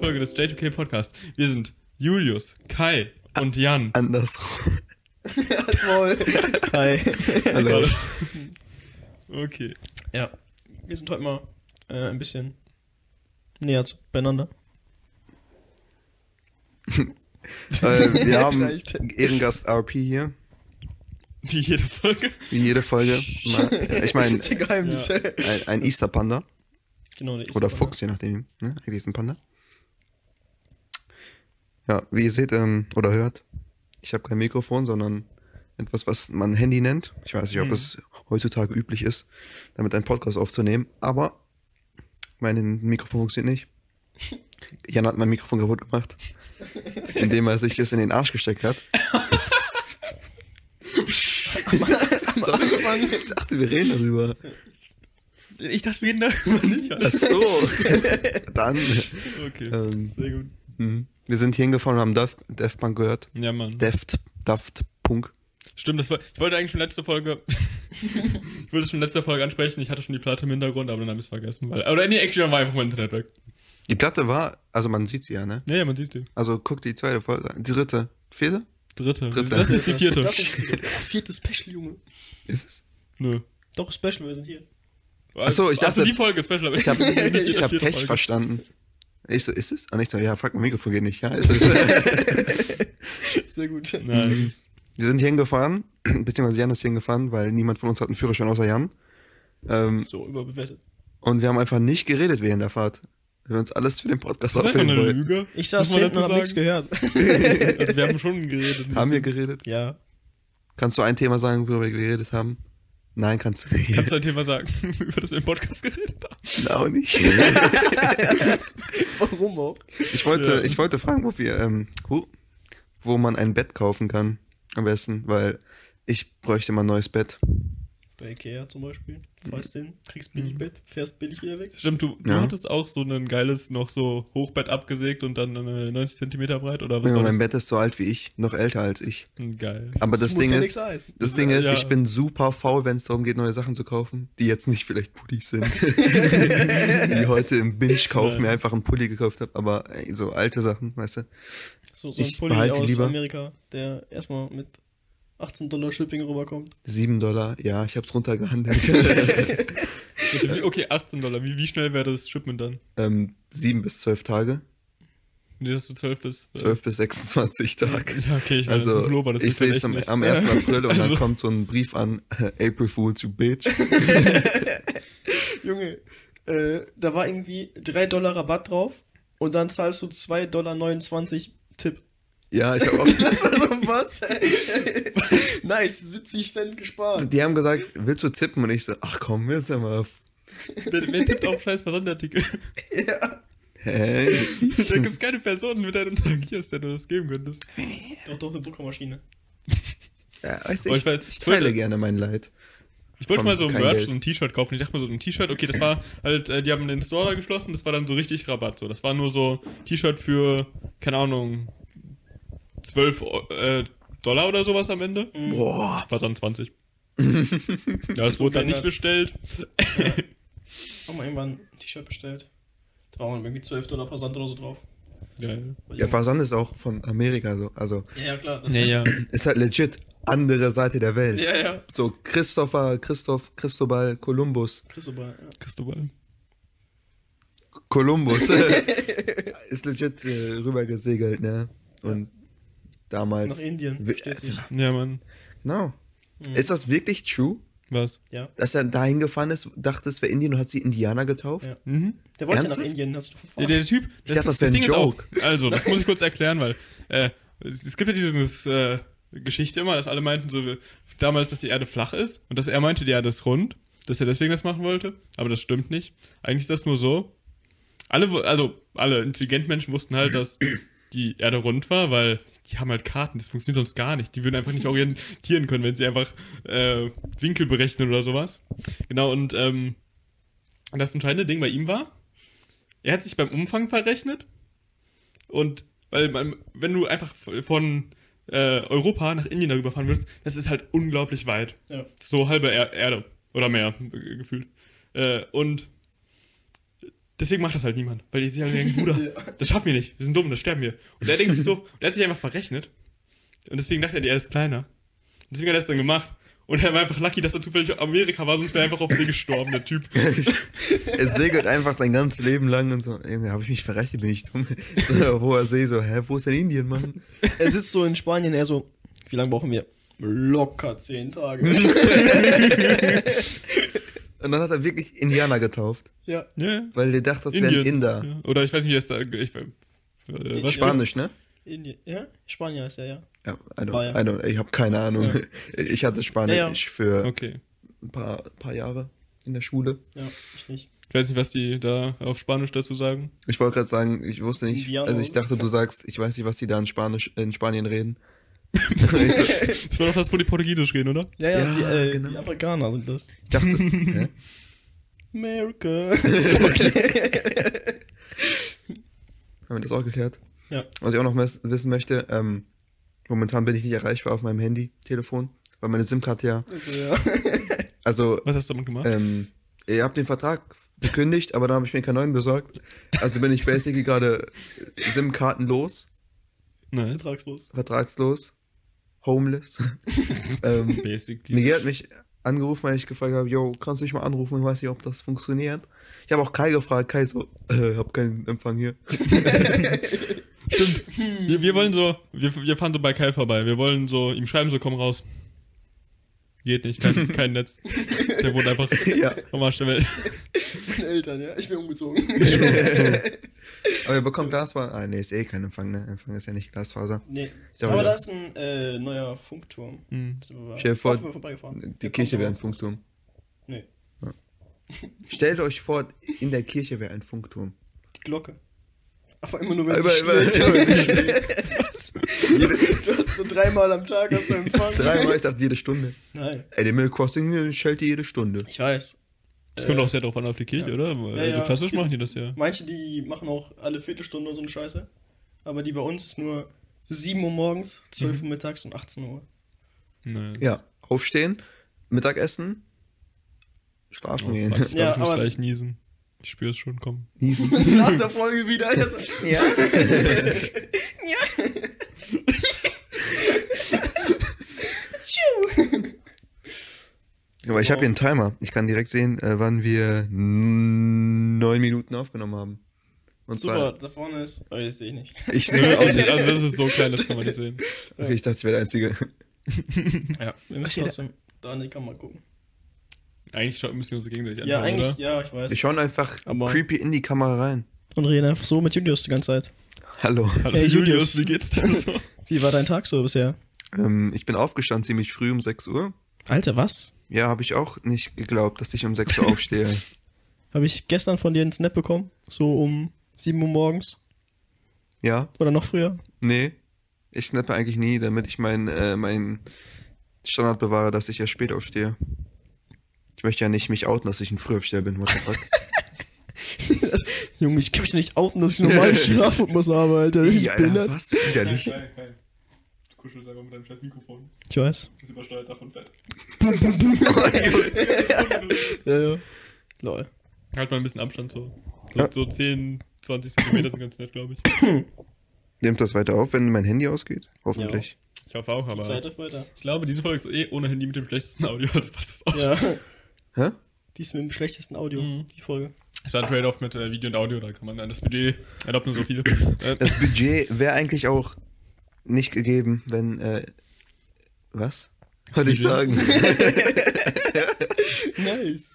Folge des J2K Podcast. Wir sind Julius, Kai und Jan. Andersrum. Maul. Hi. Hallo. Okay. Ja, wir sind heute mal äh, ein bisschen näher beieinander. äh, wir haben. Ehrengast RP hier, Wie jede Folge. wie jede Folge. Ich meine, ein ein, Easter Panda genau, der ist oder Fuchs, je nachdem. Ne? Eigentlich ist ein Panda. Ja, wie ihr seht ähm, oder hört, ich habe kein Mikrofon, sondern etwas, was man Handy nennt. Ich weiß nicht, ob Mhm. es heutzutage üblich ist, damit einen Podcast aufzunehmen, aber mein Mikrofon funktioniert nicht. Jan hat mein Mikrofon kaputt gemacht, indem er sich es in den Arsch gesteckt hat. Angefangen? Ich dachte, wir reden darüber. Ich dachte, wir reden darüber nicht. Ach so. Dann. Okay. Ähm, Sehr gut. mhm. Wir sind hier hingefahren und haben Daft, Daft Punk gehört. Ja, Mann. Daft, Daft Punk. Stimmt, das war, ich wollte eigentlich schon letzte Folge. ich wollte es schon letzte Folge ansprechen. Ich hatte schon die Platte im Hintergrund, aber dann habe ich es vergessen. Weil, oder nee, actually, war einfach mein Internet weg. Die Platte war, also man sieht sie ja, ne? Ja, ja, man sieht die. Also guck die zweite Folge, an. die dritte, vierte? Dritte. Dritte. Das ist die vierte. Das ist die vierte Special, Junge. Ist es? Nö. Doch, Special, wir sind hier. Ach so, ich Also dachte- die Folge Special, aber Ich habe hab Pech Folge. verstanden. Ich so, ist es? Und ich so, ja, fuck, mein Mikrofon geht nicht. Ja, ist es. Sehr gut. Nein. wir sind hier hingefahren, beziehungsweise Jan ist hier hingefahren, weil niemand von uns hat einen Führerschein außer Jan. Ähm, So, überbewertet. und wir haben einfach nicht geredet während der Fahrt. Wir haben uns alles für den Podcast Das aufnehmen eine. Lüge. Ich saß hinten und hab nichts gehört. Also wir haben schon geredet. Haben wir geredet? ja. Kannst du ein Thema sagen, worüber wir geredet haben? Nein, kannst du nicht. Kannst du ein Thema sagen, über das wir im Podcast geredet haben? Auch nicht. Warum auch? Ich wollte, Ja. ich wollte fragen, wo wir, ähm, wo, wo man ein Bett kaufen kann. Am besten, weil ich bräuchte mal ein neues Bett. Bei Ikea zum Beispiel. Fährst hin, kriegst billig Bett, fährst billig wieder weg. Stimmt, du, du Ja. hattest auch so ein geiles, noch so Hochbett abgesägt und dann eine 90 Zentimeter breit oder was Ja, war mein das? Bett ist so alt wie ich, noch älter als ich. Geil. Aber das, muss Ding ja ist, heißen. das Ding ist, Ja. ich bin super faul, wenn es darum geht, neue Sachen zu kaufen, die jetzt nicht vielleicht Pullis sind. die heute im Binge-Kauf Nein. mir einfach einen Pulli gekauft habe, aber ey, so alte Sachen, weißt du. So, so ein Ich Pulli aus lieber- Amerika, der erstmal mit 18 Dollar Shipping rüberkommt. 7 Dollar, ja, ich hab's runtergehandelt. Okay, 18 Dollar. Wie, wie schnell wäre das Shipment dann? ähm, 7 bis 12 Tage, Nee, dass du 12 bis. äh, 12 bis 26 Tage. Ja, okay, ich weiß, Also, das ist Pullover, das ich dann sehe es am, am 1. April und dann Also- kommt so ein Brief an, April Fools, you bitch. Junge, äh, da war irgendwie 3 Dollar Rabatt drauf und dann zahlst du 2,29 Dollar Tipp. Ja, ich habe auch. also was? nice, 70 Cent gespart. Die haben gesagt, willst du tippen? Und ich so, ach komm, jetzt ja mal. Wer, wer tippt auf scheiß Versandartikel? ja. Hä? da gibt es keine Person, mit du interagierst, der du das geben könntest. Doch, doch, eine Druckermaschine. Ja, weißt du, ich, ich weiß- ich ich teile wollte- gerne mein Leid. Ich wollte mal so kein Merch, Geld. so ein T-Shirt kaufen. Ich dachte mal so ein T-Shirt, okay, das war halt, äh, die haben den Store da geschlossen, das war dann so richtig Rabatt. So. Das war nur so T-Shirt für, keine Ahnung, 12 äh, Dollar oder sowas am Ende. Boah. War dann 20. ja, das wurde dann nicht bestellt. Haben wir irgendwann ein T-Shirt bestellt. Da waren irgendwie 12 Dollar Versand oder so drauf. Geil. Der Versand ist auch von Amerika so. Also Ja, ja, klar. das- Ja, ja. ist halt legit andere Seite der Welt. Ja, ja. So Christopher, Christoph, Christobal, Kolumbus. Christopher, ja. Christobal. Kolumbus ist legit äh, rüber gesegelt, ne? Und damals. Nach Indien. Nicht. Ja, Mann. Genau. Mhm. Ist das wirklich true, Was? Ja. dass er dahin gefahren ist, dachte, es wäre Indien und hat sie Indianer getauft? Ja. Mhm. Der wollte ja Ernsthaft? nach Indien, hast du Der, verfahren. der Typ. Ich dachte, das wär ein Ding ist auch- Joke. also, das muss ich kurz erklären, weil äh, es gibt ja diese äh, Geschichte immer, dass alle meinten so wie- damals, dass die Erde flach ist und dass er meinte, die Erde ist rund, dass er deswegen das machen wollte. Aber das stimmt nicht. Eigentlich ist das nur so. Alle, also alle intelligenten Menschen wussten halt, dass die Erde rund war, weil die haben halt Karten, das funktioniert sonst gar nicht. Die würden einfach nicht orientieren können, wenn sie einfach äh, Winkel berechnen oder sowas. Genau, und ähm, das entscheidende Ding bei ihm war, er hat sich beim Umfang verrechnet und weil man, wenn du einfach von äh, Europa nach Indien darüber fahren würdest, das ist halt unglaublich weit. Ja. So halbe er Erde oder mehr gefühlt. Äh, und deswegen macht das halt niemand. Weil die sich halt denken, Bruder, Ja. das schaffen wir nicht, wir sind dumm, das sterben wir. Und er denkt sich so, und er hat sich einfach verrechnet. Und deswegen dachte er, er ist kleiner. Und deswegen hat er es dann gemacht. Und er war einfach lucky, dass er zufällig Amerika war, sonst wäre er einfach auf See gestorben, der Typ. er segelt einfach sein ganzes Leben lang und so, irgendwie habe ich mich verrechnet, bin ich dumm. So, wo er See so, hä, wo ist denn Indien, Mann? Er sitzt so in Spanien, er so, wie lange brauchen wir? Locker zehn Tage. Und dann hat er wirklich Indianer getauft, ja. Ja, weil der dachte, das wären Inder. Ja. Oder ich weiß nicht, wie es da. Ich, äh, was Spanisch, ne? Indien. Ja? Spanier ist er, ja. Ja, I don't, War ja. I don't, ich habe keine Ahnung. Ja. Ich hatte Spanisch Ja, ja. für Okay. ein paar, paar Jahre in der Schule. Ja, ich nicht. Ich weiß nicht, was die da auf Spanisch dazu sagen. Ich wollte gerade sagen, ich wusste nicht, Indianos. also ich dachte, du sagst, ich weiß nicht, was die da in Spanisch in Spanien reden. Das war doch das, wo die Portugiesisch reden, oder? Ja, ja, Ja, die, äh, genau. die Afrikaner sind das. ich dachte, hä? America. haben wir das auch geklärt? ja. Was ich auch noch wissen möchte, ähm, momentan bin ich nicht erreichbar auf meinem Handy, Telefon, weil meine SIM-Karte ja, Also, ja. also, Was hast du damit gemacht? ähm, ihr habt den Vertrag gekündigt, aber dann habe ich mir keinen neuen besorgt. Also bin ich basically gerade SIM-Karten los, Nein. Vertragslos. vertragslos, homeless. ähm, Basically. Miguel hat mich angerufen, weil ich gefragt habe, yo, kannst du mich mal anrufen? Ich weiß nicht, ob das funktioniert. Ich habe auch Kai gefragt, Kai so, äh, hab keinen Empfang hier. Wir, wir wollen so, wir, wir fahren so bei Kai vorbei. Wir wollen so, ihm schreiben so, komm raus. Geht nicht, kein, kein Netz. Der wohnt einfach ja. am Arsch der Welt. Meine Eltern, ja. Ich bin umgezogen. Aber ihr bekommt Glasfaser. Ah, nee, ist eh kein Empfang, ne? Empfang ist ja nicht Glasfaser. nee. Ja Aber da ist ein äh, neuer Funkturm. Hm. Wir- Stell dir vor. Die Der Kirche wäre ein Funkturm. Nee, Stellt euch vor, in der Kirche wäre ein Funkturm. die Glocke. Aber immer nur, wenn Aber sie wenn sie du hast so dreimal am Tag hast du Empfang. Dreimal, ich dachte jede Stunde. Nein, Animal Crossing schellt die jede Stunde. ich weiß. Das kommt Äh, auch sehr drauf an auf die Kirche, ja. oder? Ja, Also ja. klassisch machen die das ja. Manche, die machen auch alle Viertelstunde so eine Scheiße. Aber die bei uns ist nur 7 Uhr morgens, 12 Uhr mittags und 18 Uhr. Nein. Ja, aufstehen, Mittagessen, schlafen Oh, gehen. ich, Ja, ich muss aber- gleich niesen. Ich spüre es schon kommen. Niesen. Nach der Folge wieder. Ja. Ja. Aber ich habe hier einen Timer. Ich kann direkt sehen, äh, wann wir neun Minuten aufgenommen haben. Und Super, zwar, da vorne ist. Oh, das sehe ich nicht. ich sehe es auch nicht. Also das ist so klein, das kann man nicht sehen. Okay, ich dachte, ich wäre der Einzige. Ja, wir müssen trotzdem da in die Kamera gucken. Eigentlich müssen wir uns gegenseitig Ja, anschauen, eigentlich, oder? ja, ich weiß. Wir schauen einfach Aber- creepy in die Kamera rein. Und reden einfach so mit Julius die ganze Zeit. Hallo. Hallo Hey, Julius, Julius. wie geht's dir so? Wie war dein Tag so bisher? Ähm, ich bin aufgestanden ziemlich früh um 6 Uhr. Alter, was? Ja, habe ich auch nicht geglaubt, dass ich um 6 Uhr aufstehe. Habe ich gestern von dir einen Snap bekommen? So um 7 Uhr morgens? Ja, Oder noch früher? nee. Ich snappe eigentlich nie, damit ich mein, äh, mein Standard bewahre, dass ich erst spät aufstehe. Ich möchte ja nicht mich outen, dass ich ein Frühaufsteher bin. What the fuck? das, Junge, ich kann mich nicht outen, dass ich normalen Schlafrhythmus habe, Alter. Ich Ih, bin Alter, was? Widerlich. Kein, kein. Du kuschelst einfach mit deinem scheiß Mikrofon. Ich weiß. Das übersteuert davon fett. Ja, ja. Lol. Halt mal ein bisschen Abstand so. So, Ja. so 10, 20 Zentimeter sind ganz nett, glaube ich. Nimmt das weiter auf, wenn mein Handy ausgeht? Hoffentlich. Ich hoffe auch, Die Zeit aber weiter. ich glaube, diese Folge ist eh ohne Handy mit dem schlechtesten Audio. Also passt das auch. Ja. Hä? Die ist mit dem schlechtesten Audio, Mhm. die Folge. Es war ein Trade-off mit äh, Video und Audio, da kann man dann das Budget erlaubt nur so viel. Äh, Das Budget wäre eigentlich auch nicht gegeben, wenn, äh, was? Wollte ich sagen. Nice.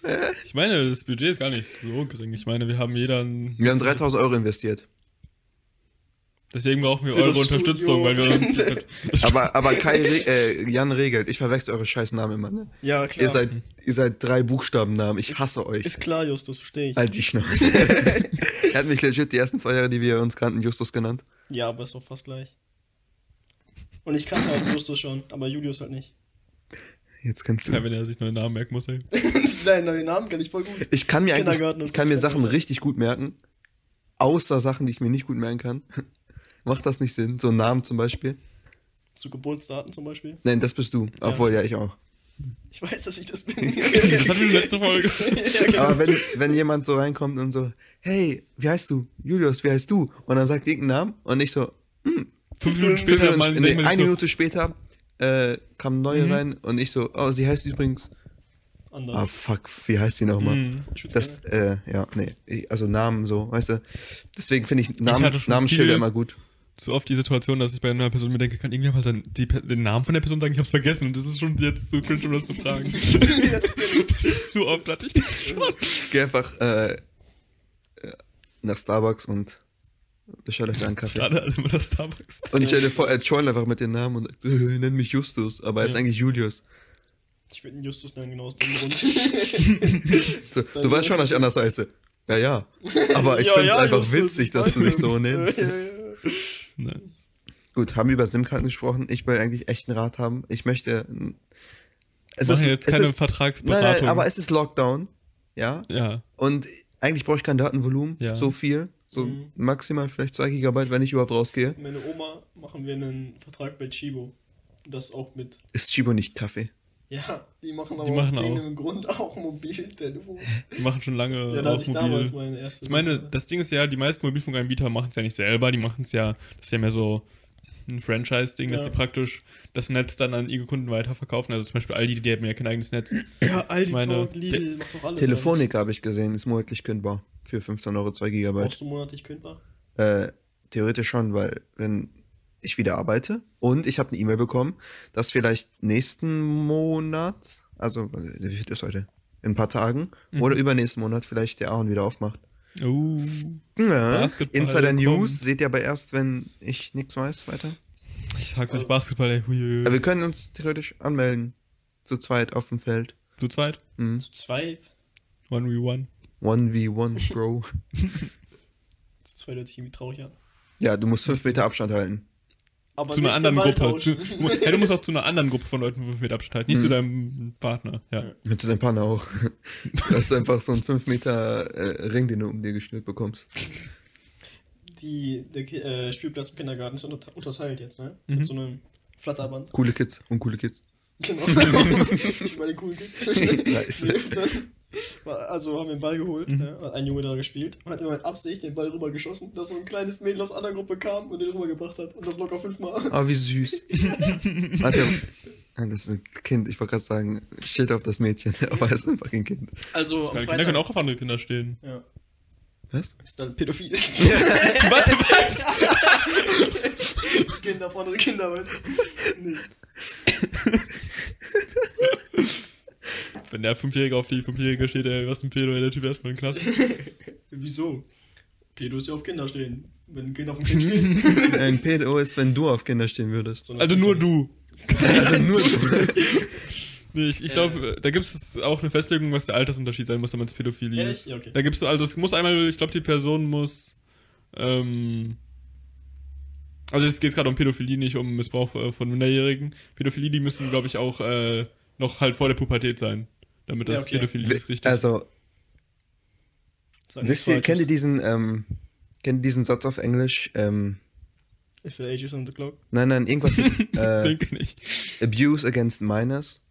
ich meine, das Budget ist gar nicht so gering. Ich meine, wir haben jeder Wir haben 3000 Euro investiert. Deswegen brauchen wir Für eure Unterstützung, weil wir uns. Aber, aber Kai, Re äh, Jan regelt. Ich verwechsel eure scheiß Namen immer, ne? Ja, klar. Ihr seid, ihr seid drei Buchstabennamen. Ich hasse euch. ist klar, Justus, verstehe ich. Halt die Schnauze. er hat mich legit die ersten zwei Jahre, die wir uns kannten, Justus genannt. Ja, aber ist doch fast gleich. Und ich kannte halt Justus schon, aber Julius halt nicht. Jetzt kennst du. Ja, wenn er sich neue Namen merken muss, ey. Deinen neuen Namen kann ich voll gut. Ich kann mir eigentlich, ich kann mir. Sachen richtig gut merken. Außer Sachen, die ich mir nicht gut merken kann. Macht das nicht Sinn? So Namen zum Beispiel. Zu Geburtsdaten zum Beispiel. Nein, das bist du. Obwohl, ja, ich auch. Ich weiß, dass ich das bin. Das hatten wir in der letzten Folge. ja, genau. Aber wenn, wenn jemand so reinkommt und so, hey, wie heißt du? Julius, wie heißt du? Und dann sagt irgendeinen Namen und ich so, hm, Fünf Minuten fünf später Minuten, mal nee, eine so, Minute später äh, kam eine neue Mhm. rein und ich so, oh, sie heißt übrigens, Anders. ah fuck, wie heißt sie nochmal? hm. Ich würd's Das, äh, ja, nee, ich- also Namen so, weißt du. Deswegen finde ich Namen, schon Namensschilder immer gut. so oft die Situation, dass ich bei einer Person mir denke, kann irgendjemand seinen- die, den Namen von der Person sagen, ich hab's vergessen und das ist schon jetzt zu cringe, um das zu fragen. Ja, das kenn ich. zu oft hatte ich das schon. Geh einfach äh, äh, nach Starbucks und bestell euch einen Kaffee. Gerade alle immer das Starbucks. Und ich stell dir vor, er joint einfach mit den Namen und sagt, äh, nenn mich Justus, aber er ist Ja. eigentlich Julius. Ich würde einen Justus nennen, genau aus dem Grund. So, Das heißt, du weißt schon, dass ich anders heiße. Ja, ja. Aber ich Ja, find's ja, einfach Justus, witzig, dass du dich es. so nennst. Ja, ja, ja. Nein. Gut, haben wir über SIM-Karten gesprochen. Ich will eigentlich echt einen Rat haben. Ich möchte. Es Es ist jetzt keine es ist, nein, Vertragsberatung. nein, aber es ist Lockdown. Ja. ja. Und eigentlich brauche ich kein Datenvolumen. Ja. So viel. So Mhm. maximal vielleicht 2 Gigabyte, wenn ich überhaupt rausgehe. Meine Oma machen wir einen Vertrag bei Chibo. Das auch mit. Ist Chibo nicht Kaffee? Ja, die machen aber Die machen aus auch. Grund auch Mobiltelefon. Die machen schon lange Ja, da hatte auch ich damals mobil. meine erste. Ich meine, das Ding ist ja, die meisten Mobilfunkanbieter machen es ja nicht selber, die machen es ja, das ist ja mehr so ein Franchise-Ding, dass Ja. sie praktisch das Netz dann an ihre Kunden weiterverkaufen. Also zum Beispiel Aldi, die haben ja kein eigenes Netz. ja, Aldi meine, Talk, Lidl, macht doch alles. Telefonik habe ich gesehen, ist monatlich kündbar. Für 15 Euro 2 eigentlich. Gigabyte. Brauchst du monatlich kündbar? Äh, theoretisch schon, weil wenn ich wieder arbeite und ich habe eine E-Mail bekommen, dass vielleicht nächsten Monat, also wie viel ist heute? In ein paar Tagen Mhm. oder übernächsten Monat vielleicht der Ahorn wieder aufmacht. Oh. Ja, Insider kommt. News seht ihr aber erst, wenn ich nichts weiß weiter. Ich sag's euch, Basketball, ey. Hui, Aber wir können uns theoretisch anmelden. Zu zweit auf dem Feld. Zu zweit? Mhm. Zu zweit? 1v1. 1v1, Bro. Zu zweit hört sich irgendwie traurig an. ja, du musst 5 Meter Abstand halten. Aber Zu einer anderen Gruppe. Du, ja, du musst auch zu einer anderen Gruppe von Leuten 5 Meter Abstand halten, nicht Mhm. zu deinem Partner. Ja. Ja. Zu deinem Partner auch. Das ist einfach so ein 5 Meter äh, Ring, den du um dir geschnürt bekommst. Die, der äh, Spielplatz im Kindergarten ist unter- unterteilt jetzt, ne? Mhm. Mit so einem Flatterband. Coole Kids und coole Kids. Genau. Bei den coolen Kids. Nice. Also haben wir den Ball geholt, Mhm. ne? hat ein Junge da gespielt und hat immer mit Absicht den Ball rübergeschossen, dass so ein kleines Mädel aus einer Gruppe kam und den rübergebracht hat. Und das locker fünfmal. Ah, wie süß. Hat der, das ist ein Kind, ich wollte gerade sagen, steht auf das Mädchen, aber es ist einfach ein Kind. Also am Kinder Freitag. können auch auf andere Kinder stehen. Ja. Was? Ist dann pädophil. Warte, was? Kinder auf andere Kinder, weißt du? Nee. Wenn der Fünfjährige auf die Fünfjährige steht, ey, was ein Pedo, ey, der Typ erstmal in Klasse. Wieso? Pedos ja auf Kinder stehen. Wenn ein Kind auf dem Kind steht. Ein Pedo ist, wenn du auf Kinder stehen würdest. So Also nur du. Also nur du. Nee, ich, ich Äh. glaube, da gibt es auch eine Festlegung, was der Altersunterschied sein muss, damit es Pädophilie Ehrlich? ist. Ja, okay. Da gibst du, also es muss einmal, ich glaube, die Person muss, ähm, also es geht gerade um Pädophilie, nicht um Missbrauch äh, von Minderjährigen. Pädophilie, die müssen, glaube ich, auch äh, noch halt vor der Pubertät sein, damit das Ja, okay. Pädophilie ist richtig. Also, Sag wisst ihr, kennt ihr diesen, ähm, kennt ihr diesen Satz auf Englisch? Ähm, If the age is on the clock. nein, nein, irgendwas mit äh, Denke nicht. Abuse against Minors.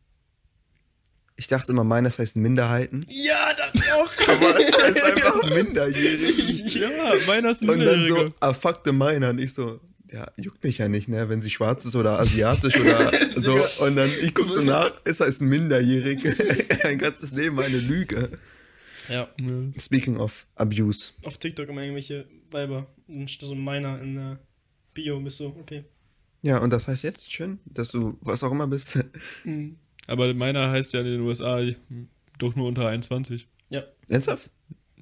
Ich dachte immer, Minors heißt Minderheiten. Ja, das auch. Aber es heißt einfach minderjährig. Ja, ist ein Und dann so, ah, fuck the Minor. Und ich so, ja, juckt mich ja nicht, ne, wenn sie schwarz ist oder asiatisch oder so. Und dann, ich guck so nach, es heißt minderjährig. Ein ganzes Leben eine Lüge. Ja. Speaking of Abuse. Auf TikTok immer irgendwelche Weiber. So meiner in der Bio bist so, okay. Ja, und das heißt jetzt schön, dass du was auch immer bist. Aber meiner heißt ja in den USA doch nur unter 21. Ja. Ernsthaft?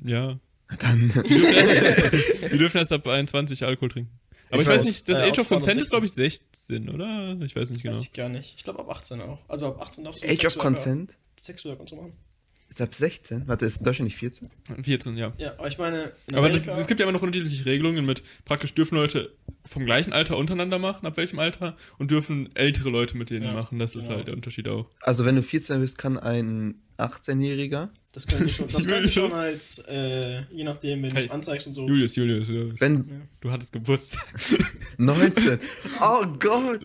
Ja. Dann. Die dürfen erst ab 21 Alkohol trinken. Aber Ich ich, weiß weiß. nicht, das Äh, Age of Consent ist, 16. glaube ich, 16, oder? Ich weiß nicht genau. Weiß ich gar nicht. Ich glaube ab 18 auch. Also ab 18 darfst du Age of Sexworker- Consent Sexwork und so machen. ist ab 16. Warte, ist in Deutschland nicht 14? 14, ja. Ja, aber ich meine, in Aber das, es gibt ja immer noch unterschiedliche Regelungen mit, praktisch dürfen Leute vom gleichen Alter untereinander machen, ab welchem Alter, und dürfen ältere Leute mit denen Ja, machen. Das ist genau. halt der Unterschied auch. Also, wenn du 14 bist, kann ein 18-Jähriger, das könnte schon, das könnte schon als, äh, je nachdem, wenn du Hey, es anzeigst und so. Julius, Julius, Julius. wenn Ja. du hattest Geburtstag. 19. Oh Gott!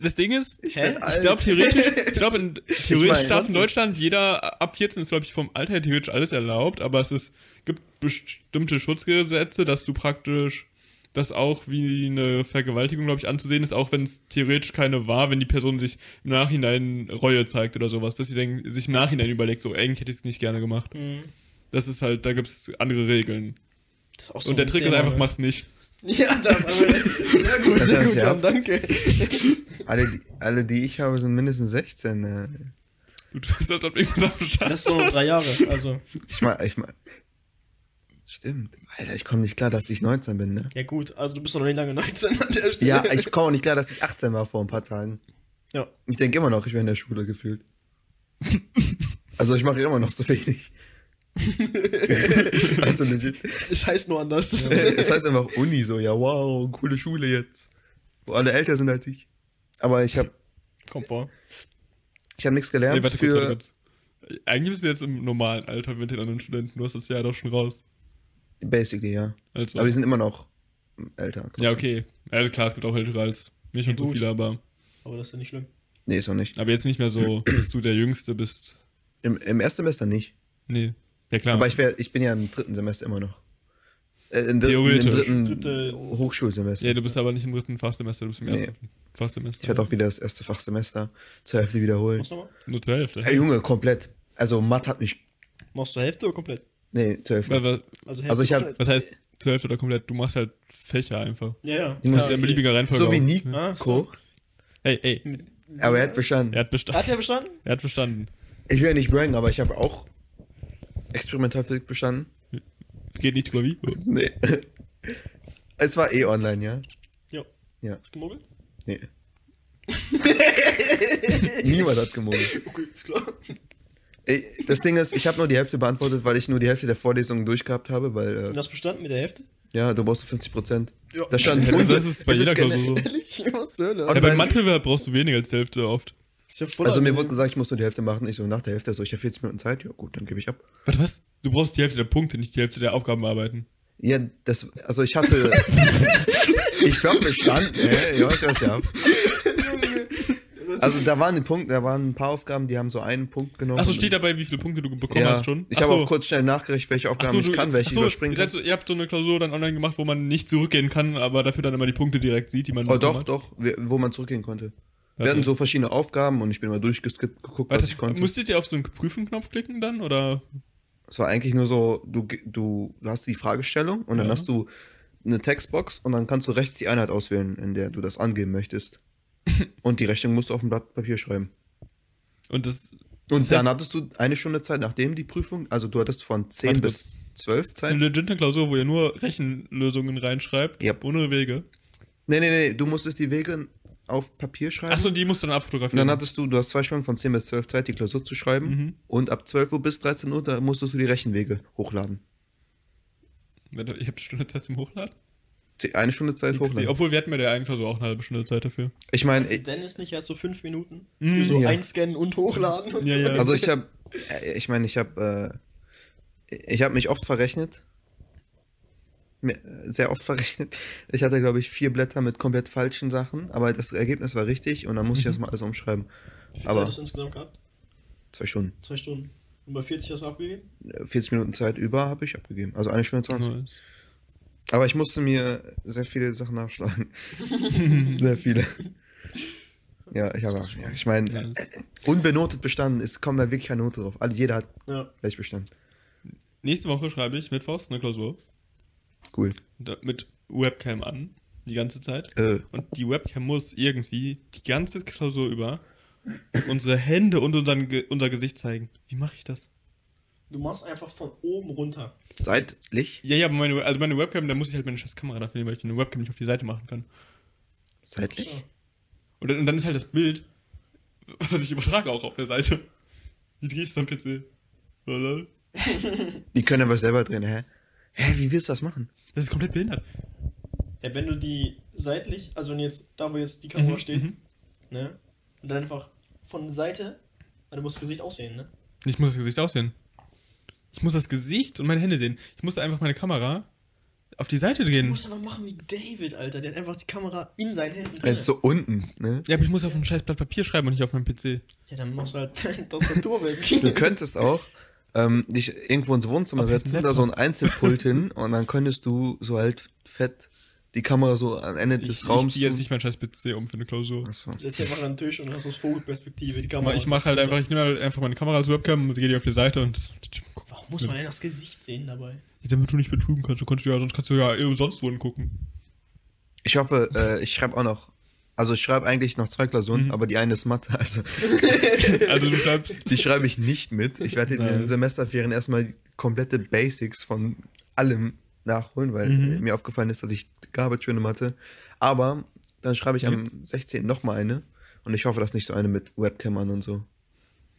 Das Ding ist, ich alt. glaube theoretisch, ich glaube in, theoretisch darf in 20. Deutschland jeder ab 14 ist glaube ich vom Alter her theoretisch alles erlaubt, aber es ist, gibt bestimmte Schutzgesetze, dass du praktisch das auch wie eine Vergewaltigung glaube ich anzusehen ist, auch wenn es theoretisch keine war, wenn die Person sich im Nachhinein Reue zeigt oder sowas, dass sie dann sich im Nachhinein überlegt, so eigentlich hätte ich es nicht gerne gemacht. Hm. Das ist halt, da gibt es andere Regeln. Das ist auch so Und der Trick ist einfach, ne? mach's nicht. Ja, das aber. Sehr gut, Das sehr heißt, gut, ja. Danke. Alle, die- alle, die ich habe, sind mindestens 16. Äh. Du bist halt auf irgendwas am Start. Das ist so drei Jahre, also. Ich meine, ich mein, Stimmt. Alter, ich komme nicht klar, dass ich 19 bin, ne? Ja, gut, also du bist noch nicht lange 19 an der Stelle. Ja, ich komme auch nicht klar, dass ich 18 war vor ein paar Tagen. Ja. Ich denke immer noch, ich wäre in der Schule gefühlt. Also ich mache immer noch so wenig. also legit. Es heißt nur anders. Es heißt einfach Uni so, ja wow, coole Schule jetzt. Wo alle älter sind als ich. Aber ich habe Kommt vor. ich hab nichts gelernt Nee, warte kurz, für... warte kurz. Eigentlich bist du jetzt im normalen Alter mit den anderen Studenten. Du hast das Jahr doch schon raus. Basically, ja. Also, Aber die sind immer noch älter. trotzdem. ja, okay. Also klar, es gibt auch ältere als mich und so viele, aber, Aber das ist ja nicht schlimm. Nee, ist auch nicht. aber jetzt nicht mehr so, dass du der Jüngste bist. Im, im ersten Semester nicht. Nee. Ja, klar. Aber ich, wär, ich bin ja im dritten Semester immer noch. Äh, im, dritten, Theoretisch. Im dritten Dritte- Hochschulsemester. ja, du bist aber nicht im dritten Fachsemester, du bist im Nee. ersten Fachsemester. ich werde auch wieder das erste Fachsemester zur Hälfte wiederholen. Machst du nochmal? Nur zur Hälfte. Hey Junge, komplett. Also Mathe hat mich... Machst du Hälfte oder komplett? Nee, zur Hälfte. Weil, weil, Also, Also ich hab- komplett. was heißt zur Hälfte oder komplett? Du machst halt Fächer einfach. Ja, ja. Ich muss- Das ist ja in beliebiger Reihenfolge. So wie. Nico. Ah, so. Hey, ey, Aber er hat bestanden. er hat bestanden. Hat er bestanden? Er hat bestanden. Ich will ja nicht braggen, aber ich habe auch Experimentalphysik bestanden. Geht nicht über wie? Nee. Es war eh online, ja? Ja. Ja. Hast du gemogelt? Nee. Niemand hat gemogelt. Okay, ist klar. Das Ding ist, ich habe nur die Hälfte beantwortet, weil ich nur die Hälfte der Vorlesungen durchgehabt habe, weil, äh, hast bestanden mit der Hälfte? ja, du brauchst 50 Prozent. Ja. Da stand Ja, das ist bei es jeder Klausur so. Ehrlich? Was zur Hölle? Ja, bei Mathe brauchst du weniger als die Hälfte oft. Ist ja voll Also mir wurde gesagt, ich muss nur die Hälfte machen. Ich so, nach der Hälfte, so, ich habe 40 Minuten Zeit. Ja gut, dann gebe ich ab. Warte, was? Du brauchst die Hälfte der Punkte, nicht die Hälfte der Aufgaben bearbeiten. Ja, das, also ich hatte, ich hab bestanden, ey, ja, ich weiß ja. Also da waren die Punkte, da waren ein paar Aufgaben, die haben so einen Punkt genommen. Achso, steht dabei, wie viele Punkte du bekommen ja, hast schon? Ich habe auch kurz schnell nachgerechnet, welche Aufgaben so, ich kann, welche so, ich überspringen kann. so, ihr habt so eine Klausur dann online gemacht, wo man nicht zurückgehen kann, aber dafür dann immer die Punkte direkt sieht, die man Oh bekommen doch, hat. doch, wo man zurückgehen konnte. Wir Warte. hatten so verschiedene Aufgaben und ich bin immer durchgeskippt, geguckt, was Warte, ich konnte. musstet ihr auf so einen Prüfen-Knopf klicken dann? Oder? Es war eigentlich nur so, du, du hast die Fragestellung und dann Ja. hast du eine Textbox und dann kannst du rechts die Einheit auswählen, in der du das angeben möchtest. und die Rechnung musst du auf ein Blatt Papier schreiben. Und das, Und Das dann heißt- hattest du eine Stunde Zeit, nachdem die Prüfung, also du hattest von 10 Warte bis 12 das ist eine Zeit. legit eine Klausur, wo ihr nur Rechenlösungen reinschreibt, Yep. ohne Wege. Nee, nee, nee, du musstest die Wege auf Papier schreiben. Achso, die musst du dann und abfotografieren. dann hattest du, du hast zwei Stunden von 10 bis 12 Zeit, die Klausur zu schreiben. Mhm. Und ab 12 Uhr bis 13 Uhr, da musstest du die Rechenwege hochladen. Ich habe eine Stunde Zeit zum Hochladen. Eine Stunde Zeit XD. hochladen. Obwohl wir hatten bei der einen Klausur auch eine halbe Stunde Zeit dafür. Ich meine, Also Dennis nicht, er hat so fünf Minuten Mm, für so ja. einscannen und hochladen und Ja, so. ja. Also ich habe, ich meine, ich habe, äh, ich habe mich oft verrechnet, Mir- sehr oft verrechnet. Ich hatte, glaube ich, vier Blätter mit komplett falschen Sachen, aber das Ergebnis war richtig und dann musste ich das mal alles umschreiben. Wie viel aber- Zeit hast du insgesamt gehabt? Zwei Stunden, Zwei Stunden. Und bei 40 hast du abgegeben? 40 Minuten Zeit über habe ich abgegeben, also eine Stunde 20. Nice. Aber ich musste mir sehr viele Sachen nachschlagen. sehr viele. Ja, ich habe, ja, ich meine, Nice. unbenotet bestanden, es kommt da wirklich keine Note drauf. Alle, jeder hat Ja. gleich bestanden. Nächste Woche schreibe ich mittwochs eine Klausur. Cool. Da- Mit Webcam an. Die ganze Zeit. Äh, Und die Webcam muss irgendwie die ganze Klausur über unsere Hände und unseren, unser Gesicht zeigen. Wie mache ich das? Du machst einfach von oben runter. seitlich, Ja, ja, aber meine, also meine Webcam, da muss ich halt meine scheiß Kamera dafür nehmen, weil ich eine Webcam nicht auf die Seite machen kann. seitlich. Und dann, und dann ist halt das Bild, was ich übertrage, auch auf der Seite. Wie drehst du am PC? Oh. Die können aber selber drehen, hä? Hä, wie willst du das machen? Das ist komplett behindert. Ja, wenn du die seitlich, also wenn jetzt, da wo jetzt die Kamera Mhm, steht, mhm. ne? Und dann einfach von der Seite, weil du musst das Gesicht aussehen, ne? Ich muss das Gesicht aussehen. Ich muss das Gesicht und meine Hände sehen. Ich muss einfach meine Kamera auf die Seite Du gehen. musst einfach machen wie David, Alter. Der hat einfach die Kamera in seinen Händen drin. Halt so unten, ne? Ja, aber ich muss auf ein scheiß Blatt Papier schreiben und nicht auf meinem PC. Ja, dann machst du halt deine Tastatur weg. Du könntest auch ähm, dich irgendwo ins Wohnzimmer Auf setzen, da so ein Einzelpult hin und dann könntest du so halt fett die Kamera so am Ende Ich, des ich Raums. ziehe jetzt nicht meinen scheiß PC um für eine Klausur. Du setzt dich einfach an den Tisch und hast aus Vogelperspektive die Kamera. ich mache halt einfach, ich nehme halt einfach meine Kamera als Webcam und gehe die auf die Seite und. Warum muss man denn das Gesicht sehen dabei? Damit du nicht betrügen kannst, du kannst ja, sonst kannst du ja eh sonst wohin gucken. Ich hoffe, äh, ich schreibe auch noch. Also ich schreibe eigentlich noch zwei Klausuren, Mhm. aber die eine ist Mathe. Also Also du schreibst. die schreibe ich nicht mit. Ich werde in den Nice. Semesterferien erstmal die komplette Basics von allem nachholen, weil Mhm. mir aufgefallen ist, dass ich Garbage bin in Mathe. Aber dann schreibe ich am 16. nochmal eine. Und ich hoffe, dass nicht so eine mit Webcam an und so.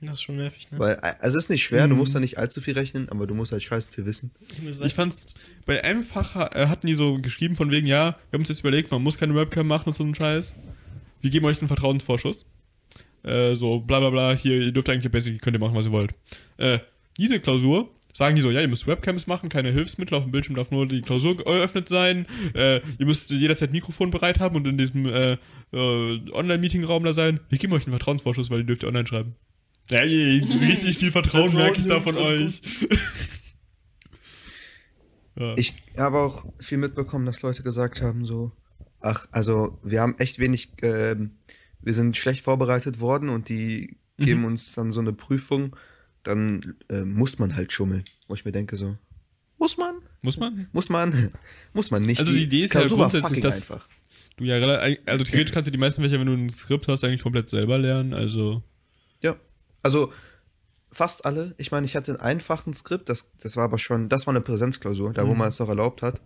Das ist schon nervig, ne? Weil, äh, also es ist nicht schwer, du Mhm. musst da nicht allzu viel rechnen, aber du musst halt scheiße viel wissen. Ich fand's, bei einem Fach äh, hatten die so geschrieben von wegen, ja, wir haben uns jetzt überlegt, man muss keine Webcam machen und so einen Scheiß. Wir geben euch einen Vertrauensvorschuss. Äh, so, bla bla bla, hier, ihr dürft eigentlich Basic, könnt ihr machen, was ihr wollt. Äh, diese Klausur sagen die so, ja, ihr müsst Webcams machen, keine Hilfsmittel, auf dem Bildschirm darf nur die Klausur geöffnet sein, äh, ihr müsst jederzeit Mikrofon bereit haben und in diesem äh, äh, Online-Meeting-Raum da sein. Wir geben euch einen Vertrauensvorschuss, weil ihr dürft online schreiben. Ja, ey, richtig viel Vertrauen merke ich da von euch. ja. Ich habe auch viel mitbekommen, dass Leute gesagt haben, so, ach, also wir haben echt wenig, ähm, wir sind schlecht vorbereitet worden und die Mhm. geben uns dann so eine Prüfung, dann äh, muss man halt schummeln. Wo ich mir denke, so, muss man? Muss man? Muss man? muss man nicht. Also die Idee ist ja Klausur war grundsätzlich, dass- Du ja also theoretisch kannst du die meisten Fächer, wenn du ein Skript hast, eigentlich komplett selber lernen. Also Ja, also fast alle. Ich meine, ich hatte einen einfachen Skript, das, das war aber schon, das war eine Präsenzklausur, da wo Mhm. man es noch erlaubt hat.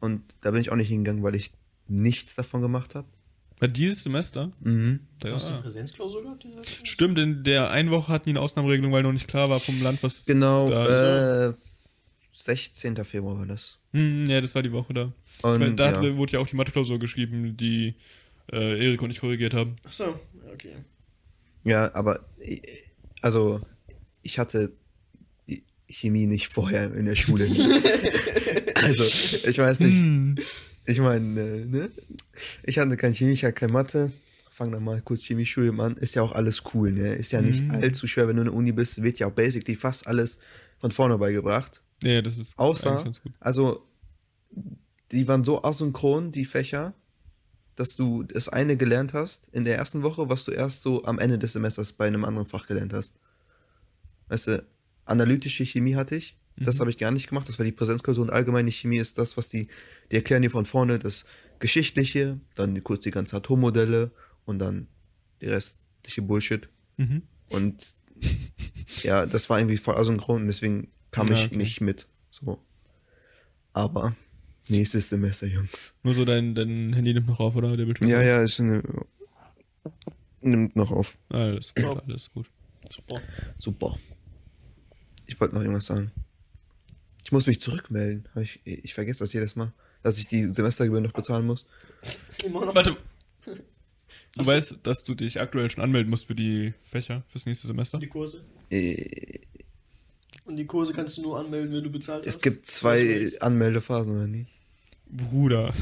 Und da bin ich auch nicht hingegangen, weil ich nichts davon gemacht habe. War dieses Semester. Mhm. Da, Du hast eine ah, Präsenzklausur gehabt? Stimmt, in der einen Woche hatten die eine Ausnahmeregelung, weil noch nicht klar war vom Land, was. Genau, Da äh, 16. Februar war das. Hm, ja, das war die Woche da. Ich Und meine, da ja. hatte, wurde ja auch die Mathe-Klausur geschrieben, die äh, Erik und ich korrigiert haben. Achso, ja, okay. ja, aber äh, also ich hatte Chemie nicht vorher in der Schule. also, ich weiß nicht. Hm. Ich meine, äh, ne? Ich hatte kein Chemie, ich hatte kein Mathe. Fang dann mal kurz Chemiestudium an. Ist ja auch alles cool, ne? Ist ja nicht Mhm. allzu schwer, wenn du in der Uni bist. Wird ja auch basically fast alles von vorne beigebracht. Ja, das ist Außer-. Also, die waren so asynchron, die Fächer, dass du das eine gelernt hast in der ersten Woche, was du erst so am Ende des Semesters bei einem anderen Fach gelernt hast. Weißt du, analytische Chemie hatte ich. Das Mhm. habe ich gar nicht gemacht. Das war die Präsenzklausur und allgemeine Chemie ist das, was die, die erklären dir von vorne das Geschichtliche, dann kurz die ganzen Atommodelle und dann die restliche Bullshit. Mhm. Und ja, das war irgendwie voll asynchron und deswegen kam Ja, ich okay. nicht mit. So. Aber nächstes Semester, Jungs. Nur so dein, dein Handy nimmt noch auf, oder? Der Bildschirm? Ja, ja, ist eine, nimmt noch auf. Alles gut, Top. alles gut. Super. Super. Ich wollte noch irgendwas sagen. Ich muss mich zurückmelden. Ich, ich vergesse das jedes Mal, dass ich die Semestergebühren noch bezahlen muss. Warte. Du Ach so. weißt, dass du dich aktuell schon anmelden musst für die Fächer, fürs nächste Semester? Die Kurse. Äh, Und die Kurse kannst du nur anmelden, wenn du bezahlt hast. Es gibt zwei Anmeldephasen, oder nicht? Bruder.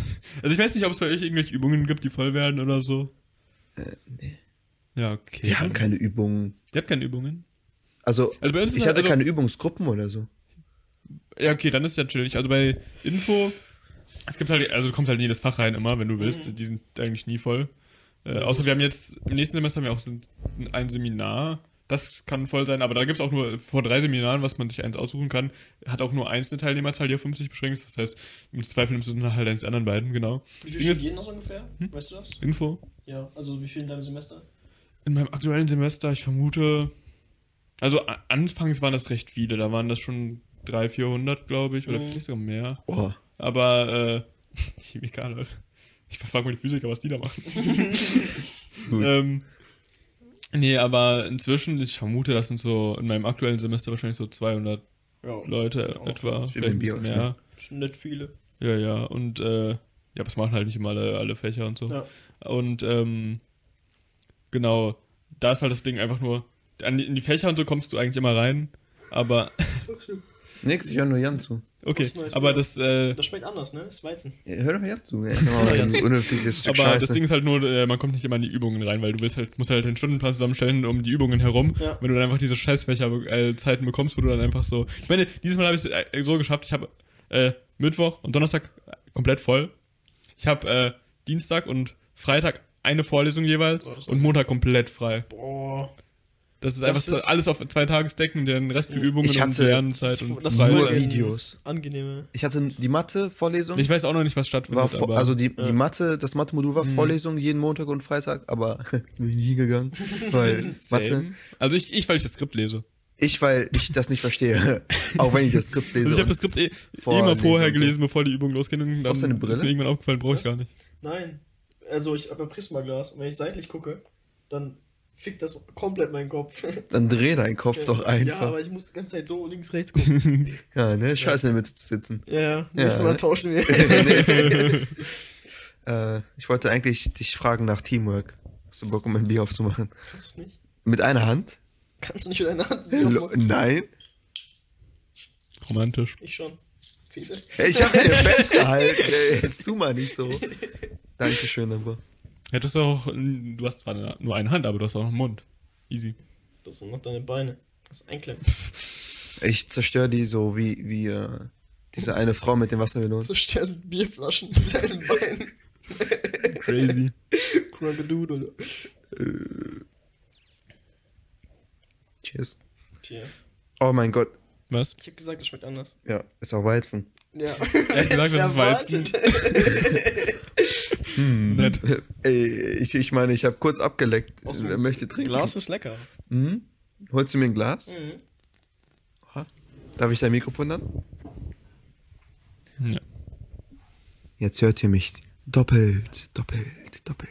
Also ich weiß nicht, ob es bei euch irgendwelche Übungen gibt, die voll werden oder so. Äh, nee. Ja, okay. Wir haben keine Übungen. Ihr habt keine Übungen? Also, Also bei uns ist ich halt- hatte also, keine Übungsgruppen oder so. Ja, okay, dann ist ja chillig. Also bei Info, es gibt halt, also du kommst halt in jedes Fach rein immer, wenn du willst. Mhm. Die sind eigentlich nie voll. Äh, außer wir haben jetzt, im nächsten Semester haben wir auch ein Seminar. Das kann voll sein, aber da gibt es auch nur vor drei Seminaren, was man sich eins aussuchen kann, hat auch nur eins eine Teilnehmerzahl, die auf 50 beschränkt ist. Das heißt, im Zweifel nimmst du dann halt eins der anderen beiden, genau. Wie Das viel Ding ist- studieren das ungefähr? Hm? Weißt du das? Info. Ja, also wie viel in deinem Semester? In meinem aktuellen Semester, ich vermute, also anfangs waren das recht viele, da waren das schon 300, 400, glaube ich, oder Mhm. vielleicht sogar mehr. Oh, Aber, äh, Chemiker, Leute. Ich frage mal die Physiker, was die da machen. Ähm, nee, aber inzwischen, ich vermute, das sind so in meinem aktuellen Semester wahrscheinlich so 200 Ja. Leute etwa, ich vielleicht ein bisschen mehr. Schon nicht viele. Ja, ja, und, äh, ja, aber es machen halt nicht immer alle, alle Fächer und so. Ja. Und, ähm, genau, da ist halt das Ding einfach nur, an die, in die Fächer und so kommst du eigentlich immer rein, aber, nix, ich höre nur Jan zu. Okay, aber das, äh, Das schmeckt anders, ne? Das ist Weizen. Ja, hör doch mal ab zu. Ey. Sag mal, ein unnötiges Stück aber Scheiße. das Ding ist halt nur, äh, man kommt nicht immer in die Übungen rein, weil du willst halt, musst halt den Stundenplan zusammenstellen um die Übungen herum. Ja. Wenn du dann einfach diese Scheißfächer äh, Zeiten bekommst, wo du dann einfach so. Ich meine, dieses Mal habe ich es äh, so geschafft, ich habe äh, Mittwoch und Donnerstag komplett voll. Ich habe äh, Dienstag und Freitag eine Vorlesung jeweils Boah, ist und Montag komplett frei. Boah. Das ist Das einfach so ist- alles auf zwei Tagesdecken, den Rest für Übungen Ich und hatte- Lernzeit und das ist nur Videos. Angenehme. Ich hatte die Mathe-Vorlesung. Ich weiß auch noch nicht, was stattfindet. War vor, aber also die, Ja. die Mathe, das Mathe-Modul war Mhm. Vorlesung jeden Montag und Freitag, aber bin ich nie gegangen. Weil Mathe. Also ich, ich, weil ich das Skript lese. Ich, weil ich das nicht verstehe. Auch wenn ich das Skript lese. Also ich habe und- das Skript eh, eh mal vorher und so. gelesen, bevor die Übungen losgehen und dann Brauchst du eine ist Brille? mir irgendwann aufgefallen, brauche ich gar nicht. Nein. Also ich habe ein Prismaglas und wenn ich seitlich gucke, dann fickt das komplett meinen Kopf. Dann dreh deinen Kopf doch Ja, einfach. aber ich muss die ganze Zeit so links, rechts gucken. Ja, ne? Scheiße in der Mitte zu sitzen. ja, ja. Ja, Nächstes Mal ne? tauschen wir. äh, ich wollte eigentlich dich fragen nach Teamwork. Hast du Bock, um ein Bier aufzumachen? Kannst du nicht? Mit einer Hand? Kannst du nicht mit einer Hand? Lo- Nein. Romantisch. Ich schon. Fiese. Ich habe dir festgehalten. Ey, jetzt tu mal nicht so. Dankeschön, aber. Hättest du auch, du hast zwar nur eine Hand, aber du hast auch noch einen Mund. Easy. Das sind noch deine Beine. Das ist einklemmen. Ich zerstöre die so wie, wie äh, diese eine Frau mit den Wassermelonen. Zerstörst Bierflaschen mit deinen Beinen. Crazy. Crocodile. Cheers. Tja. Oh mein Gott. Was? Ich hab gesagt, das schmeckt anders. Ja, ist auch Weizen. Ja. Er hat gesagt, das ist Weizen. Hm. Nett. Ey, ich, ich meine, ich habe kurz abgeleckt. Wer möchte trinken? Glas ist lecker. Hm? Holst du mir ein Glas? Mhm. Aha. Darf ich dein Mikrofon dann? Ja. Jetzt hört ihr mich doppelt, doppelt, doppelt.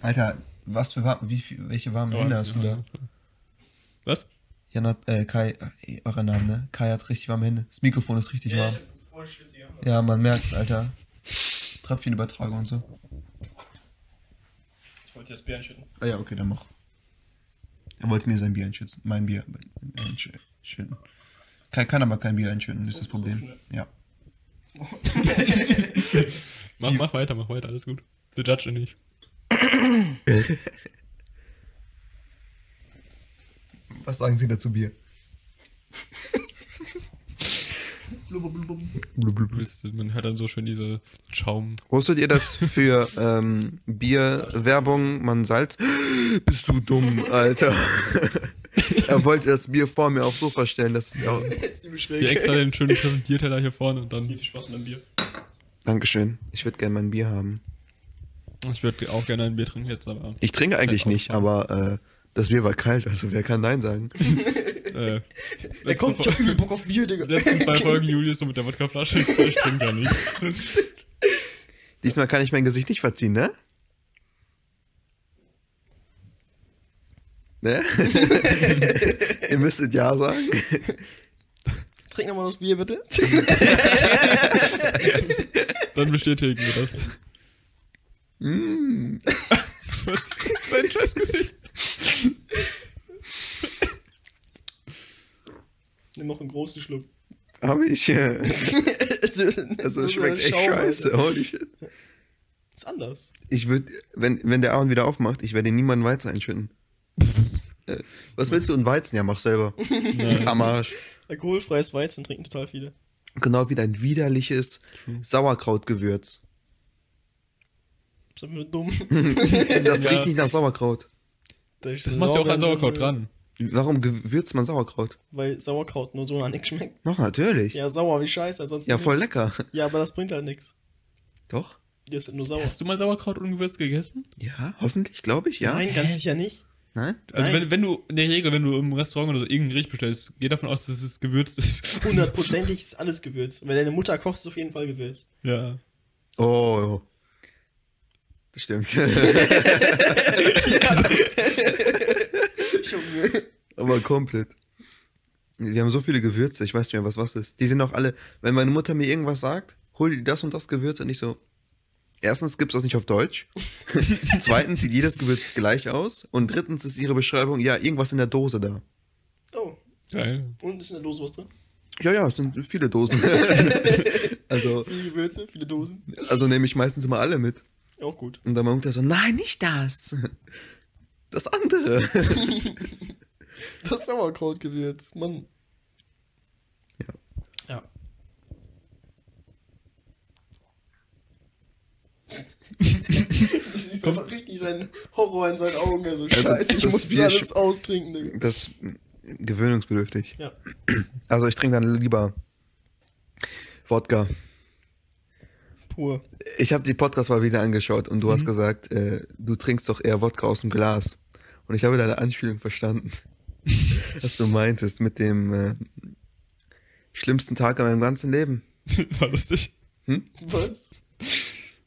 Alter, was für wie viel, welche warmen Hände hast du da? Was? Janat, äh, Kai, äh, euer Name, ne? Kai hat richtig warme Hände. Das Mikrofon ist richtig warm. voll schwitzige. Ja, man merkt's, Alter. Tröpfchenübertragung und so. Ich wollte das Bier einschütten. Ah ja, okay, dann mach. Er wollte mir sein Bier einschütten. Mein Bier einschütten. Kai kann aber kein Bier einschütten, ist das Problem. Ja. Mach, mach weiter, mach weiter, alles gut. The Judge nicht. Was sagen Sie dazu Bier? Man hört dann so schön diese Schaum. Wusstet ihr, dass für ähm, Bierwerbung man Salz... Bist du dumm, Alter. er wollte das Bier vor mir aufs Sofa stellen, das ist auch... Jetzt schräg. Hier extra den schönen Präsentierteller hier vorne und dann. Viel Spaß mit dem Bier. Dankeschön. Ich würde gerne mein Bier haben. Ich würde auch gerne ein Bier trinken jetzt, aber. Ich trinke eigentlich nicht, aber äh, das Bier war kalt, also wer kann Nein sagen? Äh, Er kommt, ich hab übel Bock auf Bier, Digga. Die letzten zwei Folgen Julius so mit der Wodkaflasche. Ich, trinke ja nicht. Diesmal kann ich mein Gesicht nicht verziehen, ne? Ne? Ihr müsstet ja sagen. Trink nochmal das Bier, bitte. Dann bestätigen wir das. Mm. Was ist dein scheiß Gesicht? Nimm noch einen großen Schluck. Hab ich. Äh, also, also es schmeckt echt scheiße. Holy shit. Ist anders. Ich würde, wenn, wenn der Aaron wieder aufmacht, ich werde niemanden Weizen einschütten. äh, was willst du? Ein Weizen? Ja, mach selber. Am Arsch. Alkoholfreies Weizen trinken total viele. Genau wie dein widerliches Sauerkrautgewürz. Sind wir dumm? Das Ja. riecht nicht nach Sauerkraut. Das machst du ja auch an Sauerkraut dran. Warum gewürzt man Sauerkraut? Weil Sauerkraut nur so nach nichts schmeckt. Noch natürlich. Ja, Ja, sauer wie scheiße, ansonsten. voll nix. lecker. Ja, aber das bringt halt nichts. Doch? Die ist halt nur sauer. Hast du mal Sauerkraut ungewürzt gegessen? Ja, hoffentlich, glaube ich, ja. Nein, ganz sicher nicht. Nein? Also Nein. wenn, wenn du in der Regel, wenn du im Restaurant oder so irgendein Gericht bestellst, geh davon aus, dass es gewürzt ist. Hundertprozentig ist alles gewürzt. Wenn deine Mutter kocht, ist es auf jeden Fall gewürzt. Ja. Oh. Das stimmt. Junge. Aber komplett. Wir haben so viele Gewürze, ich weiß nicht mehr, was was ist. Die sind auch alle, wenn meine Mutter mir irgendwas sagt, hol dir das und das Gewürz und ich so. Erstens gibt es das nicht auf Deutsch. Zweitens sieht jedes Gewürz gleich aus. Und drittens ist ihre Beschreibung, ja, irgendwas in der Dose da. Oh. Geil. Und ist in der Dose was drin? Ja, ja, es sind viele Dosen. also, Viele Gewürze, viele Dosen. also nehme ich meistens immer alle mit. Auch gut. Und dann meint er so, nein, nicht das. Das andere. Das Sauerkrautgewürz, Mann. Ja. Ja. Du siehst einfach richtig seinen Horror in seinen Augen. Also, Also, scheiße, ich das muss das Bier alles austrinken. Digga. Das ist gewöhnungsbedürftig. Ja. Also ich trinke dann lieber Wodka. Pur. Ich habe die Podcast mal wieder angeschaut und du Mhm. hast gesagt, äh, du trinkst doch eher Wodka aus dem Glas. Und ich habe deine Anspielung verstanden. was du meintest mit dem äh, schlimmsten Tag in meinem ganzen Leben. War lustig. Was?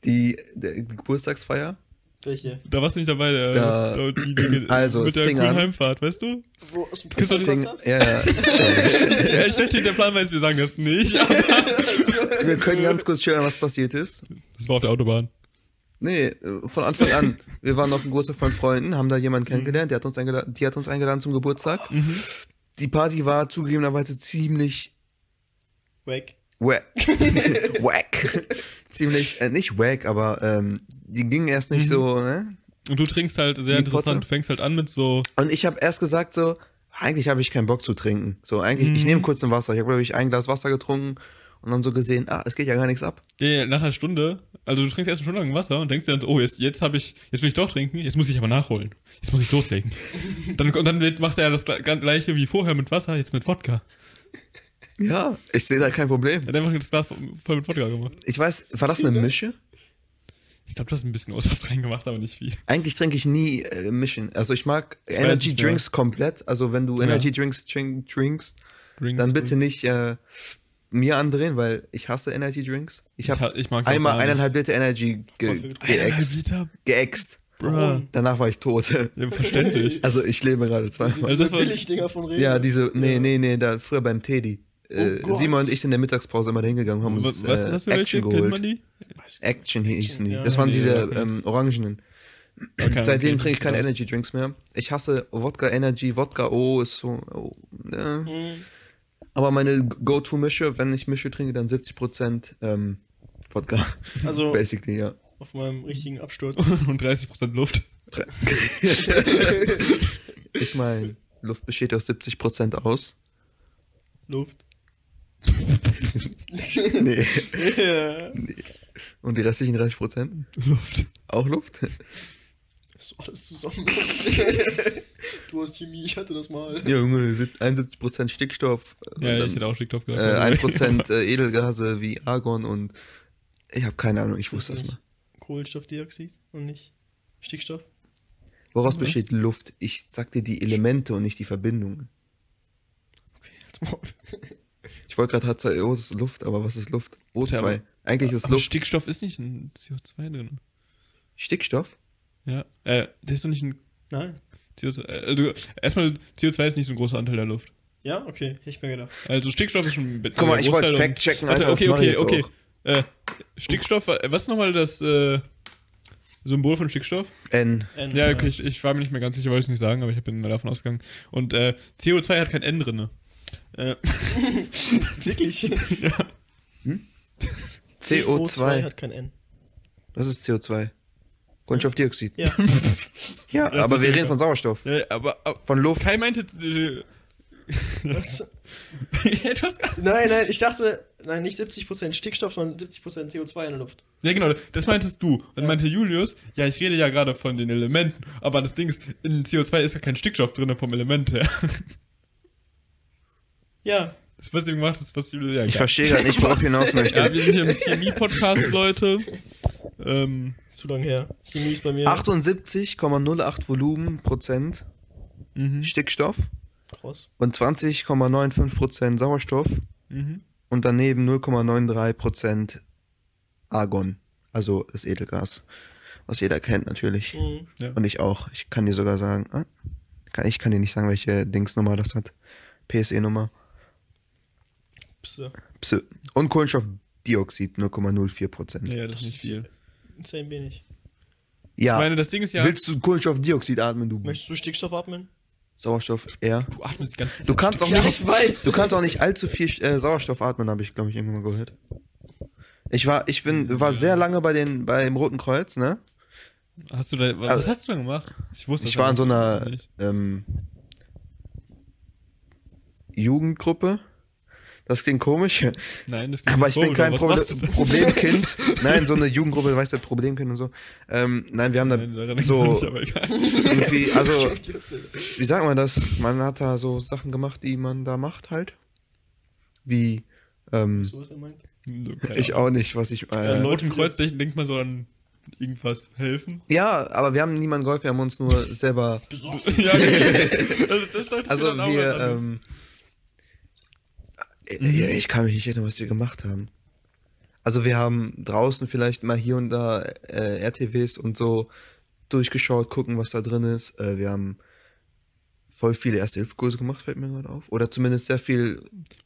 Die, der Geburtstagsfeier. Welche? Da warst du nicht dabei, der, Da- der, die, die, Also, mit der coolen an. Heimfahrt, weißt du? Wo, aus dem Podcast? ja, ja. ja, ich dachte, der Plan jetzt, wir sagen das nicht. aber Wir können ganz kurz schildern, was passiert ist. Das war auf der Autobahn. Nee, von Anfang an. Wir waren auf dem Geburtstag von Freunden, haben da jemanden kennengelernt, der hat uns eingeladen, die hat uns eingeladen zum Geburtstag. Die Party war zugegebenerweise ziemlich Weg. wack. wack. ziemlich, äh, nicht wack, aber ähm, die ging erst nicht Mhm. so, ne? Und du trinkst halt sehr Die interessant. Potte? Du fängst halt an mit so. Und ich habe erst gesagt so, eigentlich habe ich keinen Bock zu trinken. So, eigentlich, ich Mhm. nehme kurz ein Wasser. Ich habe, glaube ich, ein Glas Wasser getrunken und dann so gesehen, ah, es geht ja gar nichts ab. Ja, nach einer Stunde, also du trinkst erst eine Stunde lang Wasser und denkst dir dann so, oh, jetzt, jetzt habe ich, jetzt will ich doch trinken, jetzt muss ich aber nachholen. Jetzt muss ich loslegen. dann, und dann wird- macht er das gle- gleiche wie vorher mit Wasser, jetzt mit Wodka. Ja, ich sehe da kein Problem. Er hat einfach das Glas voll mit Wodka gemacht. Ich weiß, war das eine Mische? Ich glaube, du hast ein bisschen O-Saft reingemacht, aber nicht viel. Eigentlich trinke ich nie äh, Mischen. Also ich mag weiß Energy mehr. Drinks komplett. Also wenn du Ja. Energy Drinks trink, trinkst, Drinks, dann bitte nicht äh, mir andrehen, weil ich hasse Energy Drinks. Ich habe ich einmal eineinhalb Liter Energy ge geäxt. Liter? geäxt. Danach war ich tot. Ja, verständlich. Also ich lebe gerade zweimal. Also Diese Billigdinger von Rewe. Ja, diese, nee, nee, nee, da früher beim Teddy. Äh, Oh Gott. Simon und ich sind in der Mittagspause immer da hingegangen und haben uns was, was, äh, was für welche? Action geholt. die? Action hießen die. ja. Das waren Nee, diese kenn ähm. Orangenen. Okay, Seitdem okay, trinke ich keine. Energy Drinks mehr. Ich hasse Wodka Energy, Wodka O ist so. Oh, äh. Mhm. Aber meine Go-To-Mische, wenn ich Mische trinke, dann 70% ähm, Wodka. Also Basically, ja. auf meinem richtigen Absturz. Und 30% Luft. ich meine, Luft besteht aus 70% aus. Luft. Nee. Ja. Und die restlichen 30%? Luft. Auch Luft? So alles zusammen. du hast Chemie, ich hatte das mal. Ja, Junge, sieb- 71% Stickstoff. Ja, und ich hätte auch Stickstoff dann, gesagt. äh, 1% äh, Edelgase wie Argon und. Ich habe keine Ahnung, ich wusste das Ist mal. Kohlenstoffdioxid und nicht Stickstoff. Woraus Was? besteht Luft? Ich sag dir die Elemente und nicht die Verbindungen. Okay, jetzt mal. Ich wollte gerade H2O ist Luft, aber was ist Luft? O2. Ja, aber- Eigentlich ist Aber Luft Stickstoff ist nicht ein CO2 drin. Stickstoff. Ja. Äh, der ist doch nicht ein Nein. CO2. Äh, also, erstmal, CO2 ist nicht so ein großer Anteil der Luft. Ja, okay, hätte ich mir gedacht. Also Stickstoff ist schon. Guck mal, ich wollte Fact checken, Warte, Alter, das okay, okay, jetzt okay. Äh, Stickstoff, äh, was ist nochmal das äh, Symbol von Stickstoff? N. N, Ja, okay, ich, ich war mir nicht mehr ganz sicher, wollte ich nicht sagen, aber ich bin davon ausgegangen. Und äh, CO2 hat kein N drin. Äh, Wirklich? ja. CO2. hat kein N. Das ist CO2. Kohlenstoffdioxid. Ja. Ja, Das aber wir reden von Sauerstoff. ja aber, aber Von Luft. Kai meinte. Äh, Was? etwas. Nein, nein, ich dachte, nein, nicht 70% Stickstoff, sondern 70% CO2 in der Luft. Ja, genau, das meintest du. Dann Ja. meinte Julius, ja, ich rede ja gerade von den Elementen, aber das Ding ist, in CO2 ist ja kein Stickstoff drin vom Element her. Ja. Das, was du gemacht hast, was Julius ja Ich verstehe gerade nicht, worauf ich hinaus möchte. Ja, wir sind hier im Chemie-Podcast, Leute. Ähm, Zu lang her. Chemie ist bei mir. 78,08 Volumen Prozent mhm, Stickstoff Krass. und 20,95 Prozent Sauerstoff mhm. und daneben 0,93 Prozent Argon, also das Edelgas, was jeder kennt natürlich. Mhm. Und ich auch. Ich kann dir sogar sagen, ah, ich kann dir nicht sagen, welche Dingsnummer das hat. PSE-Nummer. Psse. Pse. Und Kohlenstoffdioxid 0,04 Prozent. Ja, das ist nicht Das- viel. Insane wenig. Ja. Ich meine, das Ding ist ja. Willst du Kohlenstoffdioxid atmen, du? Möchtest du Stickstoff atmen? Sauerstoff eher. Du atmest die ganze Zeit. Du kannst auch Ja, nicht, ich weiß. du kannst auch nicht allzu viel äh, Sauerstoff atmen, habe ich, glaube ich, irgendwann mal gehört. Ich war, ich bin, war sehr lange bei den, beim Roten Kreuz, ne? Hast du da, was, Also- was hast du da gemacht? Ich wusste Ich das war in so einer ähm, Jugendgruppe. Das klingt komisch, Nein, das klingt aber ich bin kein was Proble? Problemkind. Nein, so eine Jugendgruppe, weißt du, Problemkind und so. Ähm, nein, wir haben da Nein, so irgendwie, also, wie sagt man das? Man hat da so Sachen gemacht, die man da macht halt. Wie, ähm, So ist er meint. Ich auch nicht, was ich, äh, Roten Kreuz denkt denkt man so an irgendwas helfen. ja, aber wir haben niemandem geholfen, wir haben uns nur selber ja, okay. das, Also was wir, ähm, äh, ich kann mich nicht erinnern, was wir gemacht haben. Also wir haben draußen vielleicht mal hier und da äh, RTWs und so durchgeschaut, gucken, was da drin ist. Äh, wir haben voll viele Erste-Hilfe-Kurse gemacht, fällt mir gerade auf. Oder zumindest sehr viel.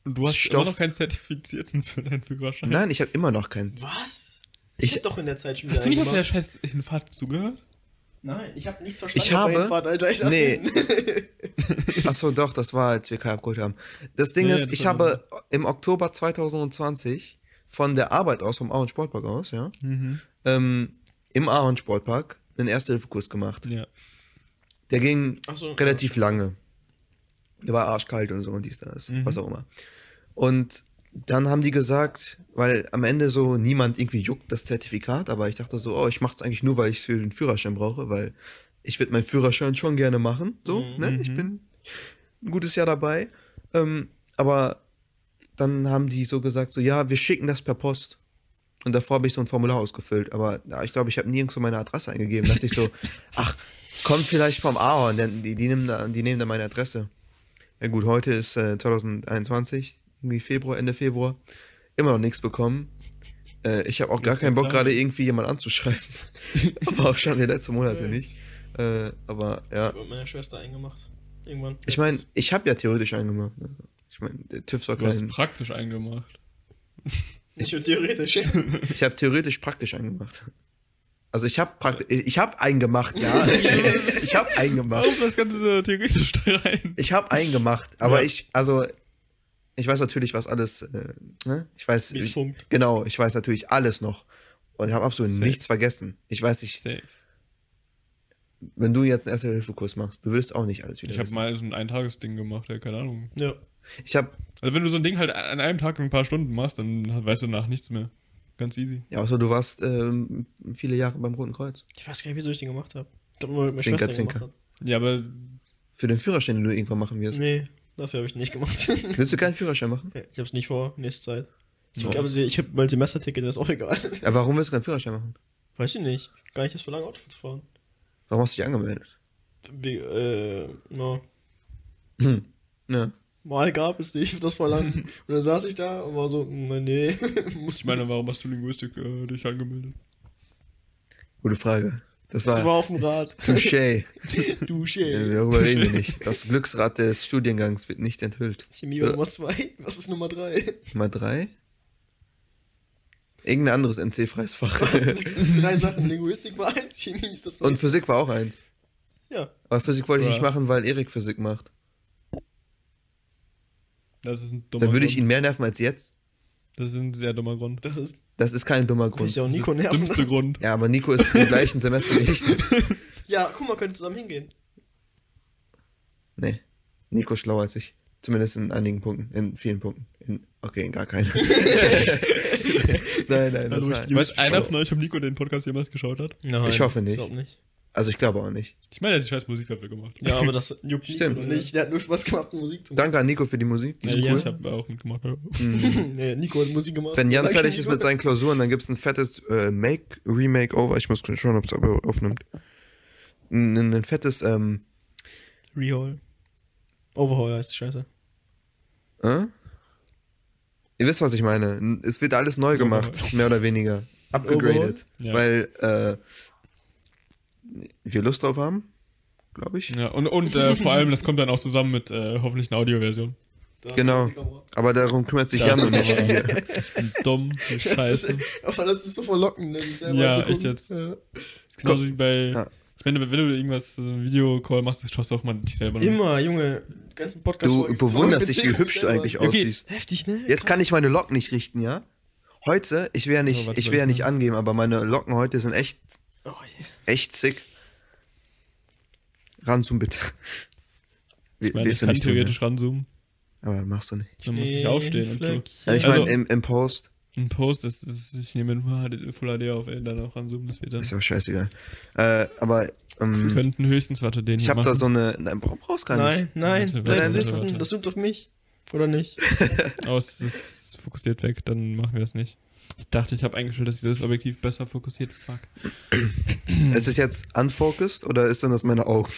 Und du hast Stoff- immer noch keinen Zertifizierten für deinen Führerschein. Nein, ich habe immer noch keinen. Was? Ich- Ich, hab doch in der Zeit schon Hast du wieder nicht auf der gemacht. scheiß Hinfahrt zugehört? Nein, ich habe nichts verstanden. Ich habe- Hinfahrt, Alter. Ich Nee. Achso, doch, das war, als wir Kai abgeholt haben. Das Ding Ja, ja, ist, das ich habe im Oktober 2020 von der Arbeit aus, vom Ahorn Sportpark aus, ja, Mhm. ähm, im Ahorn Sportpark einen Erste-Hilfe-Kurs gemacht. Ja. Der ging so. relativ lange. Der war arschkalt und so und dies, das, Mhm. was auch immer. Und dann haben die gesagt, weil am Ende so niemand irgendwie juckt das Zertifikat, aber ich dachte so, oh, ich mache es eigentlich nur, weil ich es für den Führerschein brauche, weil ich würde meinen Führerschein schon gerne machen. So, Mhm. ne? Ich Mhm. bin ein gutes Jahr dabei. Ähm, aber dann haben die so gesagt, so, ja, wir schicken das per Post. Und davor habe ich so ein Formular ausgefüllt, aber ja, ich glaube, ich habe nirgends so meine Adresse eingegeben. dachte ich so, ach, kommt vielleicht vom Ahorn, denn die, die, nehmen da, die nehmen da meine Adresse. Ja gut, heute ist äh, 2021, irgendwie Februar, Ende Februar. Immer noch nichts bekommen. Äh, ich habe auch gar keinen Bock, gerade irgendwie jemand anzuschreiben. aber auch schon die letzten Monate nicht. Äh, aber ja, Mit meiner Schwester eingemacht. Irgendwann. ich meine, ich habe ja theoretisch eingemacht. ne? Ich meine, der TÜV soll Du hast praktisch eingemacht. Nicht nur theoretisch. Ich habe theoretisch praktisch eingemacht. Also ich habe praktisch... Ich habe eingemacht, ja. ich habe eingemacht. Warum das Ganze so theoretisch da rein? Ich habe eingemacht, aber Ja. ich, also, ich weiß natürlich, was alles, äh, ne? Ich weiß, ich, funkt. genau, ich weiß natürlich alles noch. Und ich habe absolut Safe. nichts vergessen. Ich weiß nicht, Safe. wenn du jetzt einen Erste-Hilfe-Kurs machst, du willst auch nicht alles wieder Ich habe mal so ein Eintagesding gemacht, ja, keine Ahnung. Ja. Ich habe, Also wenn du so ein Ding halt an einem Tag ein paar Stunden machst, dann weißt du danach nichts mehr. Ganz easy. ja, außer du warst ähm, viele Jahre beim Roten Kreuz. Ich weiß gar nicht, wieso ich den gemacht habe. Ich glaube, meine Zinker, Schwester Zinker. Ja, aber Für den Führerschein, den du irgendwann machen wirst. Nee, dafür habe ich nicht gemacht. Willst du keinen Führerschein machen? Ja, ich habe es nicht vor, nächste Zeit. Ich glaube, ich habe mein Semesterticket, das ist auch egal. Ja, warum willst du keinen Führerschein machen? Weiß ich nicht. Gar nicht erst für lange Auto zu fahren. Warum hast du dich angemeldet? Wie, äh, na, Hm. Ja. mal gab es nicht, das war lang. Und dann saß ich da und war so, nee, muss ich meine, warum hast du Linguistik äh, dich angemeldet? Gute Frage. Das Das war war auf dem Rad. Touché. Schäl. Darüber reden wir nicht. Das Glücksrad des Studiengangs wird nicht enthüllt. Chemie war Nummer 2. Was ist Nummer 3? Nummer drei? Irgendein anderes NC-freies Fach. Drei Sachen. Linguistik war eins, Chemie ist das Und nächste. Physik war auch eins. Ja. Aber Physik wollte ich Ja. nicht machen, weil Erik Physik macht. Das ist ein dummer Dann würde ich Grund. ihn mehr nerven als jetzt. Das ist ein sehr dummer Grund. Das ist. Das ist kein dummer Kann ich Grund. ja auch Das ist Nico der nerven. dümmste Grund. Ja, aber Nico ist im gleichen Semester wie ich. Ja, guck mal, könnt ihr zusammen hingehen. Nee. Nico ist schlauer als ich. Zumindest in einigen Punkten. In vielen Punkten. In, okay, in gar keinen. nein, nein, das Hallo, war, ich weiß einer von euch, ob Nico den Podcast jemals geschaut hat? Nein, Ich hoffe nicht. glaub nicht. Also ich glaube auch nicht. Ich meine, er hat die scheiß Musik dafür gemacht. Ja, aber das juckt Stimmt. Nico nicht. Der hat nur Spaß gemacht, Musik zu machen. Danke an Nico für die Musik. Die Ja, ist ja, cool. ich habe auch mitgemacht. ja. Mhm. nee, Nico hat Musik gemacht. Wenn Jan Danke, fertig ist mit seinen Klausuren, dann gibt es ein fettes äh, Make, Remake Over. Ich muss schauen, ob es aufnimmt. Ein, ein, ein fettes, ähm, Rehaul. Overhaul heißt die Scheiße. äh? Ihr wisst, was ich meine. Es wird alles neu gemacht, mehr oder weniger. Upgegradet. Ja. Weil, äh, wir Lust drauf haben, glaube ich. Ja, und, und äh, vor allem, das kommt dann auch zusammen mit äh, hoffentlich einer Audioversion. Da Genau. Aber darum kümmert sich Jan aber- hier. Dumm, wie Das ist, scheiße. aber das ist so verlockend, ne, selber Ja, echt jetzt. Ja. Das ist genauso wie bei Ja. Ich meine, wenn du irgendwas, so ein Videocall machst, schaust du auch mal dich selber an. Immer, Junge. Die ganzen Podcast Du bewunderst dich, wie hübsch du eigentlich Okay. aussiehst. Heftig, ne? Jetzt kann ich meine Locken nicht richten, ja? Heute, ich will ja Oh, nicht, warte, ich will ja nicht angeben, aber meine Locken heute sind echt, Oh, yeah. Echt sick. Ranzoom bitte. Wie, Ich meine, ich ist kann nicht theoretisch ranzoomen. Aber machst du nicht. Dann muss ich aufstehen. Und du. Ja, ich Also- meine, im, im Post Ein Post, das ist, ich nehme Full HD auf, ey, dann auch ranzoomen, das wird dann. ist ja auch scheißegal. Äh, aber Wir ähm, könnten höchstens, warte, den ich hier habe da machen. so eine. Nein, bra- brauchst gar nicht. Nein, nein, Warte, bleib warte, sitzen. warte. Das zoomt auf mich. Oder nicht? Aus, das fokussiert weg, dann machen wir das nicht. Ich dachte, ich habe eingestellt, dass dieses Objektiv besser fokussiert. Fuck. Ist es jetzt unfocused oder ist denn das meine Augen?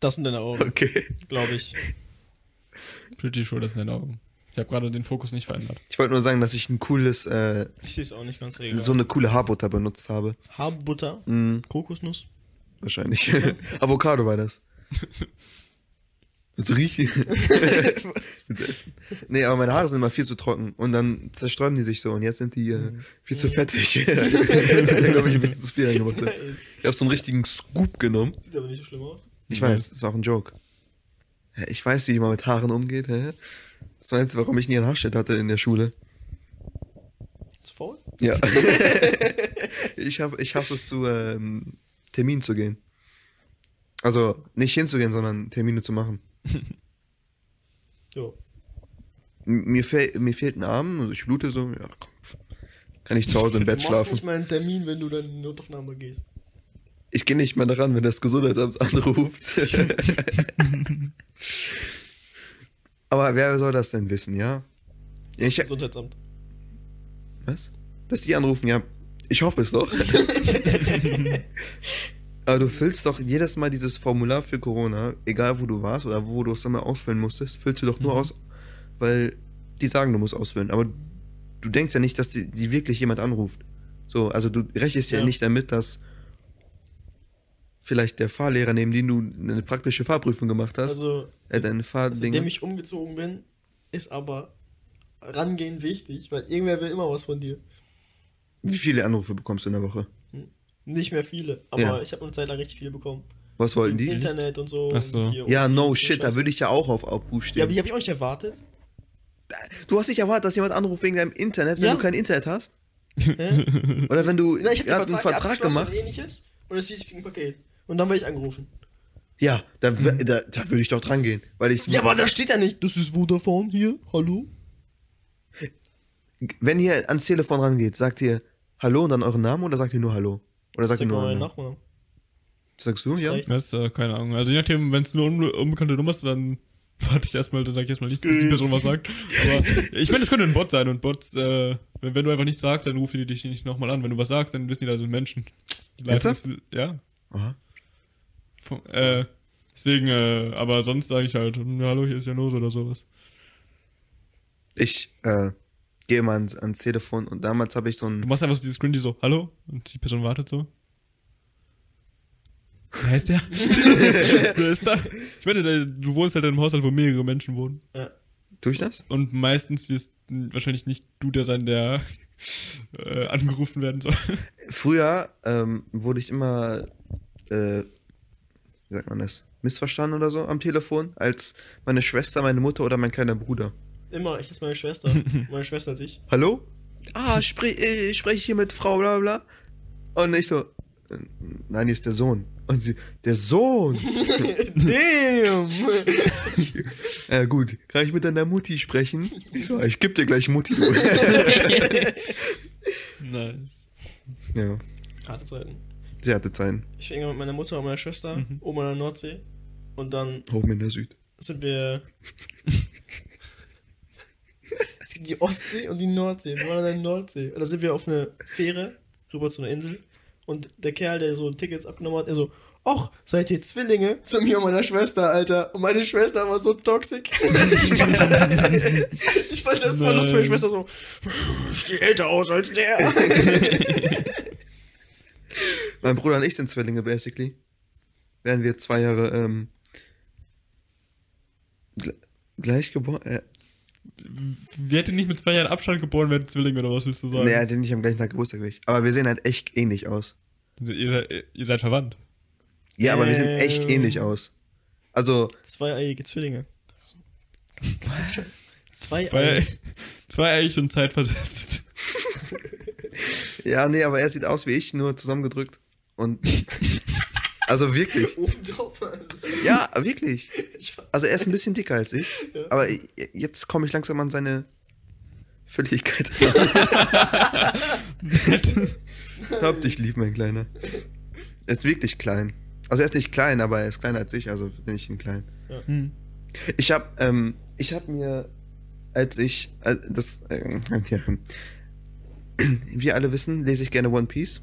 Das sind deine Augen, Okay. glaube ich. Pretty sure, das sind deine Augen. Ich habe gerade den Fokus nicht verändert. Ich wollte nur sagen, dass ich ein cooles, äh, Ich sehe es auch nicht ganz regal. so eine coole Haarbutter benutzt habe. Haarbutter, Mhm, Kokosnuss. wahrscheinlich. Avocado war das. Willst du riechen? Willst du essen? Nee, aber meine Haare sind immer viel zu trocken und dann zersträuben die sich so und jetzt sind die äh, viel zu fettig. ich glaube, ich ein bisschen zu viel reingemacht. Ich habe so einen richtigen Scoop genommen. Sieht aber nicht so schlimm aus. Ich weiß, das war auch ein Joke. Ich weiß, wie man mit Haaren umgeht. Hä? Was meinst du, warum ich nie einen Haarschnitt hatte in der Schule? Zu faul? Ja. ich, hab, ich hasse es zu ähm, Terminen zu gehen. Also nicht hinzugehen, sondern Termine zu machen. M- Mir, fehl, mir fehlt ein Arm, also ich blute so, ja komm. Kann ich zu Hause im Bett du machst nicht schlafen. mal einen Termin, wenn du dann in die Notaufnahme gehst. Ich gehe nicht mehr daran, wenn das Gesundheitsamt anruft. Aber wer soll das denn wissen, ja? Ich, Gesundheitsamt. Was? Dass die anrufen, ja. Ich hoffe es doch. Aber du füllst doch jedes Mal dieses Formular für Corona, egal wo du warst oder wo du es immer ausfüllen musstest, füllst du doch nur Mhm. aus, weil die sagen, du musst ausfüllen. Aber du denkst ja nicht, dass die, die wirklich jemand anruft. So, also du rechnest ja, Ja. nicht damit, dass vielleicht der Fahrlehrer, neben dem du eine praktische Fahrprüfung gemacht hast, Also, äh, deine Fahrdinge. seitdem ich umgezogen bin, ist aber rangehen wichtig, weil irgendwer will immer was von dir. Wie viele Anrufe bekommst du in der Woche? Nicht mehr viele, aber Ja. ich habe eine Zeit lang richtig viele bekommen. Was wollten Im die? Internet und so. Ach so. und Ja, und no shit, da würde ich ja auch auf Abruf Ja, stehen. aber die habe ich auch nicht erwartet. Du hast nicht erwartet, dass jemand anruft wegen deinem Internet, wenn Ja. du kein Internet hast? Hä? Oder wenn du Ja, ich habe gerade einen Vertrag gemacht? Und ähnliches und es hieß, ich krieg ein Paket. Und dann werde ich angerufen. Ja, da, w- da, da würde ich doch dran gehen. Weil ich. Ja, aber da steht ja nicht, das ist Vodafone hier, hallo? Wenn ihr ans Telefon rangeht, sagt ihr Hallo und dann euren Namen oder sagt ihr nur Hallo? Oder Sag ihr nur meinen Namen? Nachnamen. Sagst du, ja? Das ist äh, keine Ahnung. Also je nachdem, wenn es eine unbe unbekannte Nummer ist, dann warte ich erstmal, dann sage ich erstmal nicht, bis die Person was sagt. Aber ich meine, es könnte ein Bot sein und Bots, äh, wenn, wenn du einfach nichts sagst, dann rufen die dich nicht nochmal an. Wenn du was sagst, dann wissen die, da sind Menschen. Ernsthaft? es- Ja. Aha. Von- Äh, deswegen, äh, aber sonst sage ich halt, hm, hallo, hier ist Janos oder sowas. Ich äh, gehe mal ans, ans Telefon und damals habe ich so Du ein. machst einfach so dieses Screen, die so, hallo? Und die Person wartet so. Wer heißt der? Wer ist da? Ich meine, du wohnst halt in einem Haushalt, wo mehrere Menschen wohnen. Ja. Tue ich das? Und meistens wirst wahrscheinlich nicht du der sein, der äh, angerufen werden soll. Früher ähm, wurde ich immer, äh, wie sagt man das, missverstanden oder so am Telefon, als meine Schwester, meine Mutter oder mein kleiner Bruder. Immer, ich ist meine Schwester. meine Schwester als ich. Hallo? Ah, spre äh, spreche ich hier mit Frau bla bla. Und ich so, äh, nein, hier ist der Sohn. Und sie, der Sohn. Damn! Ja gut, kann ich mit deiner Mutti sprechen? Ich so, ich geb dir gleich Mutti. nice. ja, Harte Zeiten. sie hatte Zeiten. Ich fing mit meiner Mutter und meiner Schwester Mhm. oben an der Nordsee. Und dann Oben in der Süd. sind wir. Es gibt die Ostsee und die Nordsee. Wir waren an der Nordsee. Und da sind wir auf eine Fähre rüber zu einer Insel. Und der Kerl, der so Tickets abgenommen hat, er so, ach, seid ihr Zwillinge? Zu mir und meiner Schwester, Alter. Und meine Schwester war so toxisch. ich fand, ich fand das voll lustig. Meine. Schwester so, ich stehe älter aus als der. Mein Bruder und ich sind Zwillinge, basically. Wären wir zwei Jahre ähm, gle- gleich geboren. Äh, Wir hätten nicht mit zwei Jahren Abstand geboren werden, Zwillinge oder was willst du sagen? nee, er hatte nicht am gleichen Tag Geburtstag wie ich. Aber wir sehen halt echt ähnlich aus. ihr, seid, ihr seid verwandt. Ja, aber wir sehen echt Ähm. ähnlich aus. Also, Zweieiige Zwillinge. Zwei Zwei, Eier. zwei eigentlich schon zeitversetzt. ja, nee, aber er sieht aus wie ich, nur zusammengedrückt. Und. Also wirklich. Ja, wirklich. Also er ist ein bisschen dicker als ich. Aber jetzt komme ich langsam an seine Fülligkeit. Hab dich lieb, mein Kleiner. Er ist wirklich klein. Also er ist nicht klein, aber er ist kleiner als ich, also bin ich ihn klein. Hm. Ich hab, ähm, ich hab mir, als ich, äh, das, äh, ja, wir alle wissen, lese ich gerne One Piece,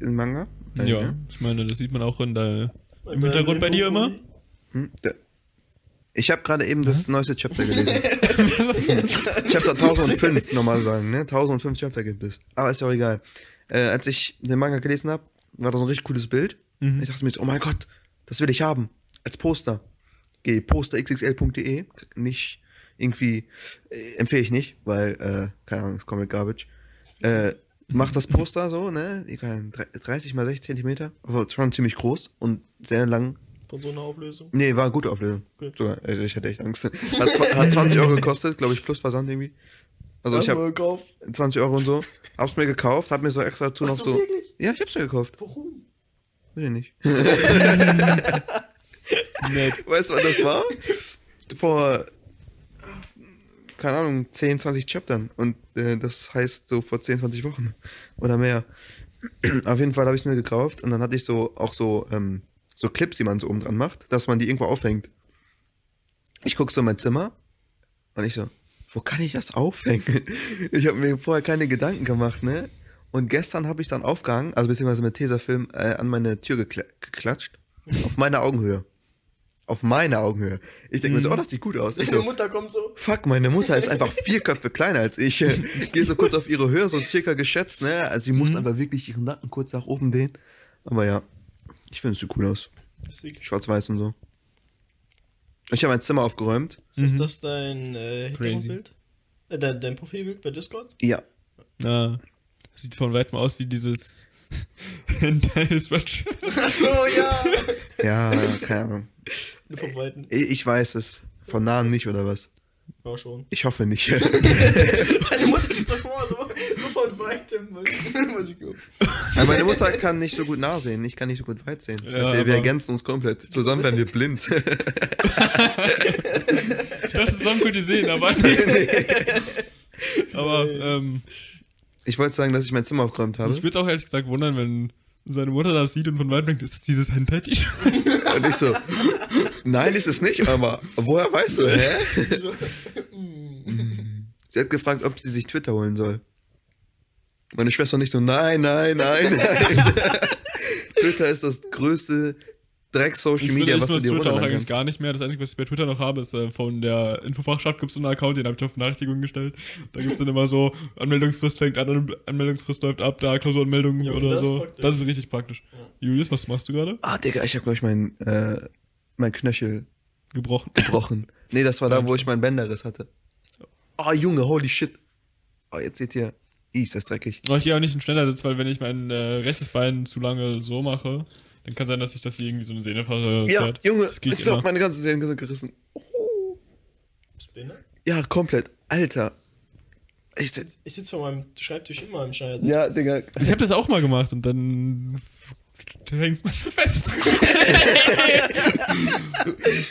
diesen Manga. Äh, Ja, ich meine, das sieht man auch in der, im Hintergrund bei dir immer. Hm, Ich habe gerade eben Was? das neueste Chapter gelesen. Chapter 1005, normal sagen, ne? 1005 Chapter gibt es. Aber ist ja auch egal. Äh, als ich den Manga gelesen habe, war da so ein richtig cooles Bild. Mhm. Ich dachte mir so, oh mein Gott, das will ich haben. Als Poster. Geh posterxxl.de. Nicht irgendwie, äh, empfehle ich nicht, weil, äh, keine Ahnung, ist komplett garbage. Äh, mach das Poster so, ne? Egal, 30 mal 60 Zentimeter. Aber schon ziemlich groß und sehr lang. Von so einer Auflösung. Nee, war eine gute Auflösung. Okay. Sogar, also ich hatte echt Angst. Hat, hat 20 Euro gekostet, glaube ich, plus Versand irgendwie. Also ich habe gekauft. 20 Euro und so. Hab's mir gekauft, hab mir so extra dazu noch so. wirklich? Ja, ich hab's mir gekauft. Warum? Will ich nicht. Nett. Weißt du, was das war? Vor, keine Ahnung, 10, 20 Chaptern. Und äh, das heißt so vor 10, 20 Wochen oder mehr. Auf jeden Fall habe ich mir gekauft und dann hatte ich so auch so, ähm, so Clips, die man so oben dran macht, dass man die irgendwo aufhängt. Ich guck so in mein Zimmer und ich so, wo kann ich das aufhängen? Ich habe mir vorher keine Gedanken gemacht, ne? Und gestern habe ich dann aufgehangen, also beziehungsweise mit Tesafilm äh, an meine Tür gekla geklatscht. Auf meine Augenhöhe. Auf meine Augenhöhe. Ich denke mir so, oh, das sieht gut aus. Ich Deine so, Mutter kommt so. fuck, meine Mutter ist einfach vier Köpfe kleiner als ich. Gehe so kurz auf ihre Höhe, so circa geschätzt, ne? Also sie muss einfach wirklich ihren Nacken kurz nach oben dehnen. Aber ja, ich finde es sieht cool aus. Schwarz-weiß und so. Ich habe mein Zimmer aufgeräumt. Ist Mhm. das dein äh, Hintergrundbild? Äh, dein, dein Profilbild bei Discord? Ja. Ja. Sieht von weitem aus wie dieses Hentai-Sweatshirt. Achso, ja. Ja, keine Ahnung. Nur vom Weiten. Ich ich weiß es. Von nahem nicht, oder was? Ja, schon. Ich hoffe nicht. Deine Mutter steht so vor, so, so von Weitem. Was ich glaub. Aber meine Mutter kann nicht so gut nah sehen. Ich kann nicht so gut weit sehen. Ja, also, wir ergänzen uns komplett. Zusammen werden wir blind. Ich dachte, zusammen könnt ihr sehen, aber. aber ähm, ich wollte sagen, dass ich mein Zimmer aufgeräumt habe. ich würde auch ehrlich gesagt wundern, wenn seine Mutter das sieht und von weitem denkt, ist das dieses Hentai-T-Shirt? Und ich so, nein, ist es nicht, aber woher weißt du, hä? So, mm. Sie hat gefragt, ob sie sich Twitter holen soll. Meine Schwester nicht so, nein, nein, nein, nein. Twitter ist das größte Dreck-Social Ich Media, ich was du dir Twitter auch runterladen eigentlich kannst. gar nicht mehr. Das Einzige, was ich bei Twitter noch habe, ist äh, von der Infofachschaft gibt es so einen Account, den habe ich auf Benachrichtigungen gestellt. Da gibt es dann immer so, Anmeldungsfrist fängt an, Anmeldungsfrist läuft ab, da Klausuranmeldung Ja, oder das so. praktisch. Das ist richtig praktisch. Julius, was machst du gerade? Ah, Digga, ich habe, glaube ich, mein, äh, mein Knöchel Gebrochen. gebrochen. Nee, das war da, wo ich meinen Bänderriss hatte. Ah, Junge, holy shit. Ah, jetzt seht ihr, Ih, ist das dreckig. Aber ich gehe auch nicht in schneller Sitz, weil wenn ich mein äh, rechtes Bein zu lange so mache, dann kann sein, dass sich das hier irgendwie so eine Sehne verzerrt. Ja, Junge, Das geht ich glaube, meine ganzen Zähne sind gerissen. Oh. Behindert? Ja, komplett. Alter. Ich, Ich sitze vor meinem Schreibtisch immer im Schneidersitz. ja, Digga. Ich habe das auch mal gemacht und dann hängst du manchmal fest.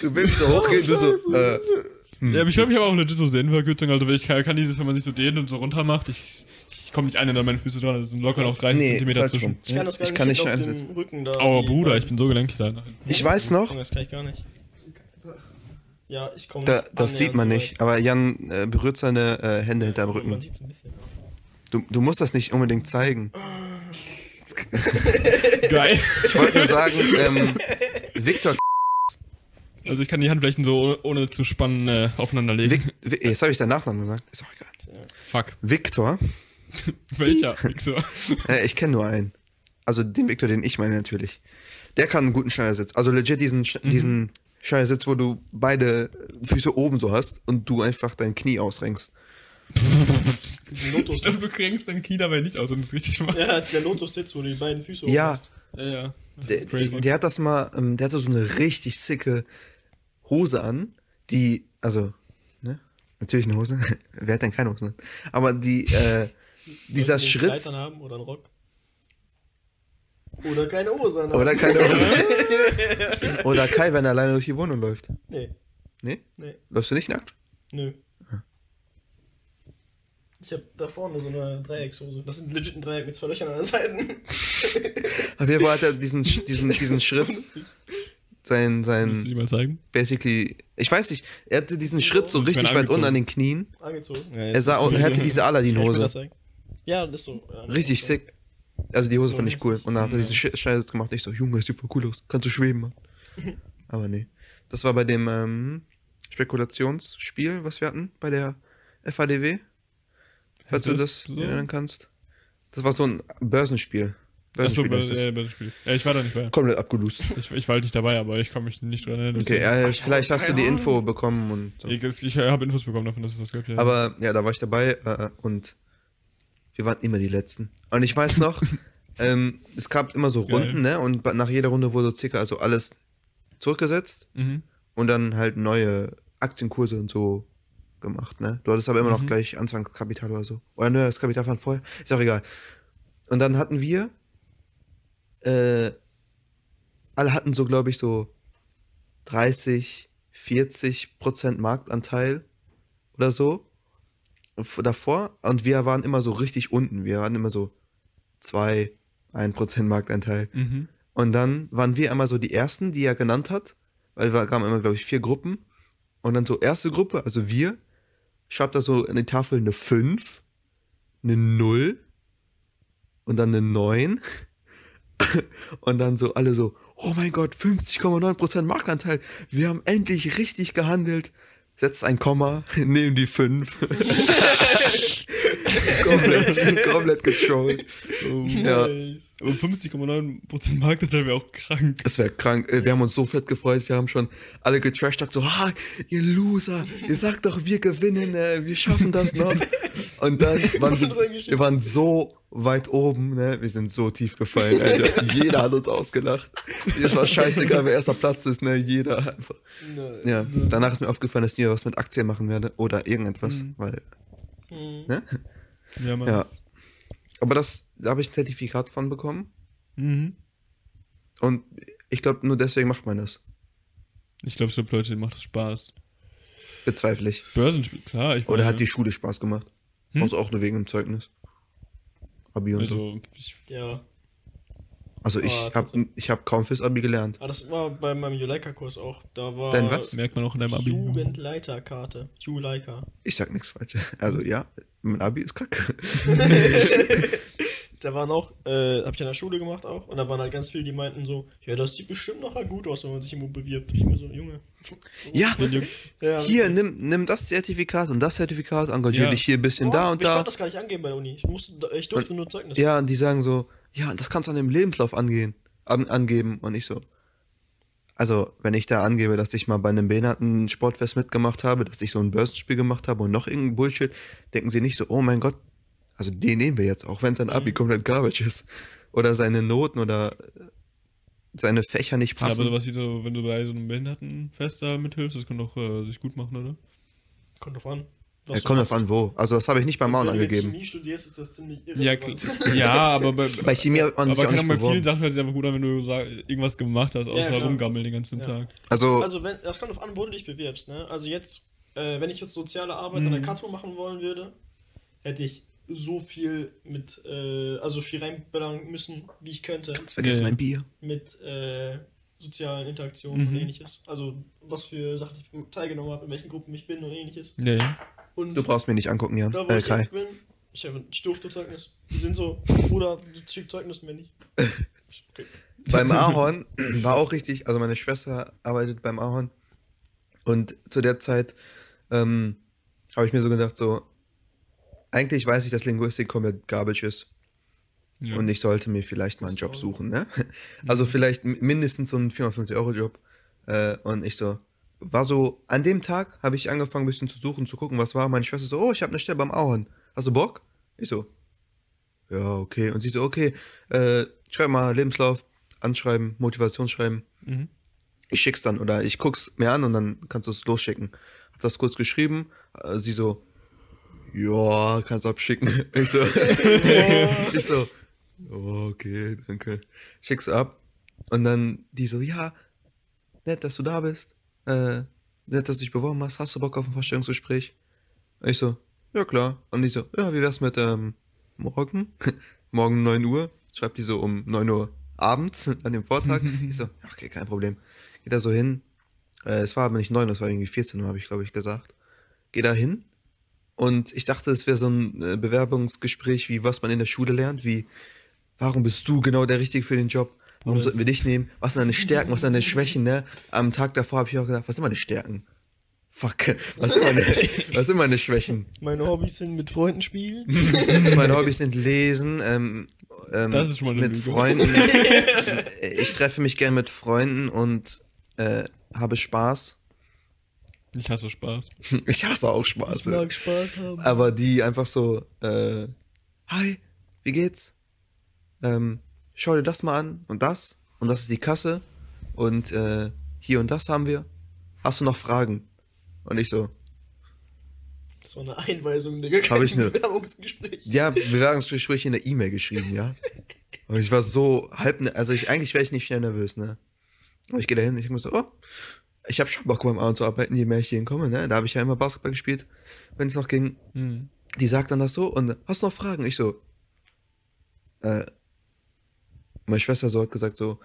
Du willst so hochgehen, du so, äh, hm. Ja, aber ich glaube, ich habe auch eine so Sehnenverkürzung. Also ich kann, kann dieses, wenn man sich so dehnt und so runter macht, ich, ich komme nicht an an meine Füße dran. Das sind locker noch 30 Nee, Zentimeter zwischen. Ich kann das gar Ich nicht kann nicht auf dem Rücken da. Oh Bruder, ich bin so gelenkig da. Ich weiß noch, Das kann ich gar nicht. Ja, ich komme da, das sieht man nicht, aber Jan äh, berührt seine äh, Hände hinterm Man Rücken. sieht es ein bisschen. Du, du musst das nicht unbedingt zeigen. Geil. Ich wollte nur sagen, ähm, Victor, Also ich kann die Handflächen so ohne, zu spannen äh, aufeinander legen. Vic, jetzt habe ich seinen Nachnamen gesagt, ist auch egal. Fuck. Victor, Welcher? Victor? äh, ich kenne nur einen. Also den Victor, den ich meine natürlich. Der kann einen guten Schneidersitz. Also legit diesen, Sch- diesen Schneidersitz, wo du beide Füße oben so hast und du einfach dein Knie ausrenkst. Und du kränkst dein Knie dabei nicht aus und es richtig machst. ja, der Lotus sitzt, wo du die beiden Füße Ja. hochmachst. ja. ja. Das Der, ist crazy. der hat das mal, ähm, der hatte so eine richtig sicke Hose an, die, also, ne? Natürlich eine Hose. Wer hat denn keine Hose an? Aber die, äh, dieser einen Schritt. Kleid anhaben oder einen Rock. Oder keine Hose an. Oder keine Hose. Oder Kai, wenn er alleine durch die Wohnung läuft. Nee, Nee? nee, Läufst du nicht nackt? nö. Ich hab da vorne so eine Dreieckshose. Das ist legit ein Dreieck mit zwei Löchern an den Seiten. Auf jeden Fall hat er diesen, diesen, diesen Schritt, sein, Willst du sein, die mal zeigen? basically, ich weiß nicht, er hatte diesen Schritt so Ich richtig weit unten an den Knien. Angezogen. Er, sah, er hatte diese Ja, Aladdin-Hose. Ja, das ist so. Ja, Richtig so. sick. Also die Hose So fand ich cool. Und dann hat er diesen Sch- Scheiß gemacht. Ich so, Junge, das sieht voll cool aus. Kannst du schweben, Mann. Aber nee. Das war bei dem ähm, Spekulationsspiel, was wir hatten, bei der FADW. Falls du das so? erinnern kannst. Das war so ein Börsenspiel. Achso, Börsenspiel ist das. äh, Börsenspiel. Ja, ich war da nicht bei. Komplett abgelust. Ich, ich war halt nicht dabei, aber ich kann mich nicht dran erinnern. Okay, deswegen. äh, vielleicht hast du die Info bekommen und so. Ich, ich habe Infos bekommen davon, dass es das gibt. Ja. Aber ja, da war ich dabei äh, und wir waren immer die Letzten. Und ich weiß noch, ähm, es gab immer so Geil. Runden, ne? Und nach jeder Runde wurde circa also alles zurückgesetzt Mhm. und dann halt neue Aktienkurse und so gemacht, ne? Du hattest aber immer noch Mhm. gleich Anfangskapital oder so. Oder ne, das Kapital von vorher. Ist auch egal. Und dann hatten wir, äh, alle hatten so, glaube ich, so 30, 40 Prozent Marktanteil oder so davor. Und wir waren immer so richtig unten. Wir waren immer so 2, 1 Prozent Marktanteil. Mhm. Und dann waren wir einmal so die ersten, die er genannt hat, weil wir kamen immer, glaube ich, vier Gruppen. Und dann so erste Gruppe, also wir, schreibt da so in die Tafel eine 5, eine 0 und dann eine 9. Und dann so alle so, oh mein Gott, 50,9% Marktanteil. Wir haben endlich richtig gehandelt. Setzt ein Komma, nehmen die 5. komplett, komplett getrollt. Ja. Nice. Aber 50,9% Marktanteil wäre auch krank. Es wäre krank. Äh, Wir haben uns so fett gefreut. Wir haben schon alle getrashtalkt. So, ah, ihr Loser. Ihr sagt doch, wir gewinnen. Äh, wir schaffen das noch. Und dann waren wir, wir waren so weit oben. Ne? Wir sind so tief gefallen. Alter. Jeder hat uns ausgelacht. Es war scheißegal, wer erster Platz ist. Ne? Jeder einfach. Nice. Ja, danach ist mir aufgefallen, dass ich nie was mit Aktien machen werde. Oder irgendetwas. Mhm. Weil, Mhm. ne? Ja, Mann. Ja. Aber das, da habe ich ein Zertifikat von bekommen. Mhm. Und ich glaube, nur deswegen macht man das. Ich glaube, so Leute, denen macht das Spaß. Bezweifle ich. Börsenspiel, klar. Ich Oder meine, hat die Schule Spaß gemacht? Hm? Brauchst du auch nur wegen dem Zeugnis. Abi und so. Also, ich, Ja. Also ich Ah, habe ich hab kaum fürs Abi gelernt. Aber das war bei meinem Juleika-Kurs auch. Da war Dein was? merkt man auch in deinem Abi. Jugendleiterkarte. Juleika. Ich sag nichts falsch. Also ja, mein Abi ist kacke. Da waren auch, äh, hab ich an der Schule gemacht auch, und da waren halt ganz viele, die meinten so, ja, das sieht bestimmt noch gut aus, wenn man sich irgendwo bewirbt. Ich mir so, Junge. Ja? Ja, hier, nimm, nimm das Zertifikat und das Zertifikat, engagier Ja. dich hier ein bisschen Oh, da und ich da. konnte das gar nicht angeben bei der Uni. Ich, musste, ich durfte nur Zeugnis. Ja, und die sagen so, ja, das kannst du an dem Lebenslauf angehen, an, angeben. Und ich so, also, wenn ich da angebe, dass ich mal bei einem behinderten Sportfest mitgemacht habe, dass ich so ein Börsenspiel gemacht habe und noch irgendein Bullshit, denken sie nicht so, oh mein Gott, also den nehmen wir jetzt, auch wenn sein Abi Mhm. komplett garbage ist. Oder seine Noten oder seine Fächer nicht Ja, aber passen. sowas wie so, wenn du bei so einem Behindertenfest da mithilfst, das kann doch äh, sich gut machen, oder? Kommt drauf an. Ja, kommt drauf an, wo. Also das habe ich nicht beim Mauen Wenn du angegeben. Chemie studierst, ist das ziemlich Ja, irrelevant. klar. ja, aber bei, Bei Chemie hat man aber sich auch nicht bei vielen. Sachen hört sich einfach gut an, wenn du sag, irgendwas gemacht hast, außer klar. rumgammeln den ganzen Ja. Tag. Also, Also, wenn, das kommt drauf an, wo du dich bewirbst, ne? Also jetzt, äh, wenn ich jetzt soziale Arbeit an der Mhm. Kato machen wollen würde, hätte ich so viel mit, äh, also viel reinballern müssen, wie ich könnte, jetzt vergessen mein Bier. mit äh, sozialen Interaktionen und Mhm. ähnliches. Also was für Sachen ich teilgenommen habe, in welchen Gruppen ich bin und ähnliches. Ja, ja. Und Du brauchst mir nicht angucken, Jan. da, wo Äh, ich Kai. jetzt bin, ich, habe, ich durfte Zeugnis. Die sind so, Bruder, du schickst Zeugnis mir nicht. Okay. Beim Ahorn war auch richtig, also meine Schwester arbeitet beim Ahorn und zu der Zeit ähm, habe ich mir so gedacht, so, eigentlich weiß ich, dass Linguistik komplett garbage ist ja. und ich sollte mir vielleicht mal einen Job suchen, ne? Also vielleicht mindestens so einen 450-Euro-Job äh, und ich so, war so, an dem Tag habe ich angefangen ein bisschen zu suchen, zu gucken, was war. Meine Schwester so, oh, ich habe eine Stelle beim Ahorn, hast du Bock? Ich so, ja, okay. Und sie so, okay, äh, schreib mal Lebenslauf, Anschreiben, Motivationsschreiben. Mhm. Ich schick's dann oder ich guck's mir an und dann kannst du es losschicken. Hab das kurz geschrieben, äh, sie so, ja, kannst abschicken. Ich so, ich so, okay, danke. Schick's ab. Und dann die so, ja, nett, dass du da bist. Äh, nett, dass du dich beworben hast. Hast du Bock auf ein Vorstellungsgespräch? Ich so, ja klar. Und die so, ja, wie wär's mit ähm, morgen? morgen 9 Uhr. Schreibt die so um 9 Uhr abends an dem Vortag. ich so, okay, kein Problem. Geht da so hin. Äh, es war aber nicht 9 Uhr, es war irgendwie 14 Uhr, habe ich, glaube ich, gesagt. Geh da hin. Und ich dachte, es wäre so ein äh, Bewerbungsgespräch, wie was man in der Schule lernt, wie, warum bist du genau der Richtige für den Job? Warum Oder sollten wir dich nehmen? Was sind deine Stärken, was sind deine Schwächen, ne? Am Tag davor habe ich auch gedacht, was sind meine Stärken? Fuck, was sind meine, was sind meine Schwächen? Meine Hobbys sind mit Freunden spielen. Meine Hobbys sind Lesen, ähm, ähm, Das ist schon mal eine mit Lüge. Freunden. ich treffe mich gern mit Freunden und äh, habe Spaß. Ich hasse Spaß. Ich hasse auch Ich Spaß. mag Spaß haben. Aber die einfach so, äh, hi, wie geht's? Ähm, schau dir das mal an und das und das ist die Kasse und äh, hier und das haben wir. Hast du noch Fragen? Und ich so, Das war eine Einweisung, Digga. Hab ich kein ne- Bewerbungsgespräch. ja, Bewerbungsgespräch in der E-Mail geschrieben, ja. Und ich war so halb, ne- also ich, eigentlich wäre ich nicht schnell nervös, ne. Aber ich gehe da hin, ich mir so, oh, ich habe schon Bock beim Abend zu arbeiten, je mehr ich hier hinkomme, ne. Da habe ich ja immer Basketball gespielt, wenn es noch ging. Mhm. die sagt dann das so und hast du noch Fragen? Ich so, äh, meine Schwester so hat gesagt so,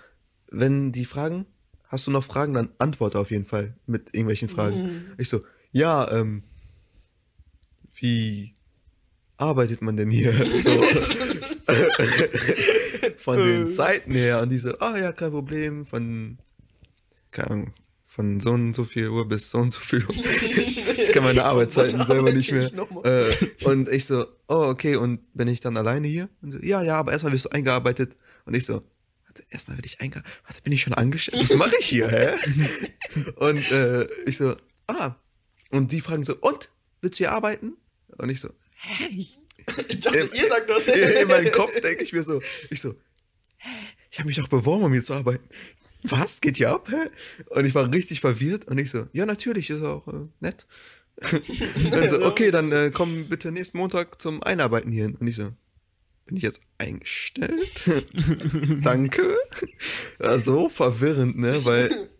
wenn die fragen, hast du noch Fragen, dann antworte auf jeden Fall mit irgendwelchen Fragen. Mhm. Ich so, ja, ähm, wie arbeitet man denn hier? So, von den Äh. Zeiten her und die so, ah ja, kein Problem, von, keine Ahnung, von so und so viel Uhr bis so und so viel Uhr. ich kann meine Arbeitszeiten selber nicht mehr. Äh, und ich so, oh, okay, und bin ich dann alleine hier? Und so, ja, ja, aber erstmal wirst du eingearbeitet. Und ich so, warte, erstmal werde ich eingearbeitet. Warte, bin ich schon angestellt? Was mache ich hier, hä? und äh, ich so, ah. Und die fragen so, und? Willst du hier arbeiten? Und ich so, hä? Ich, dachte, ihr sagt das. in meinem Kopf denke ich mir so, ich so, hä? Ich habe mich doch beworben, um hier zu arbeiten. Was? Geht hier ab? Und ich war richtig verwirrt und ich so, ja, natürlich, ist auch äh, nett. dann so, okay, dann äh, komm bitte nächsten Montag zum Einarbeiten hier hin. Und ich so, bin ich jetzt eingestellt? Danke. Ja, so verwirrend, ne? Weil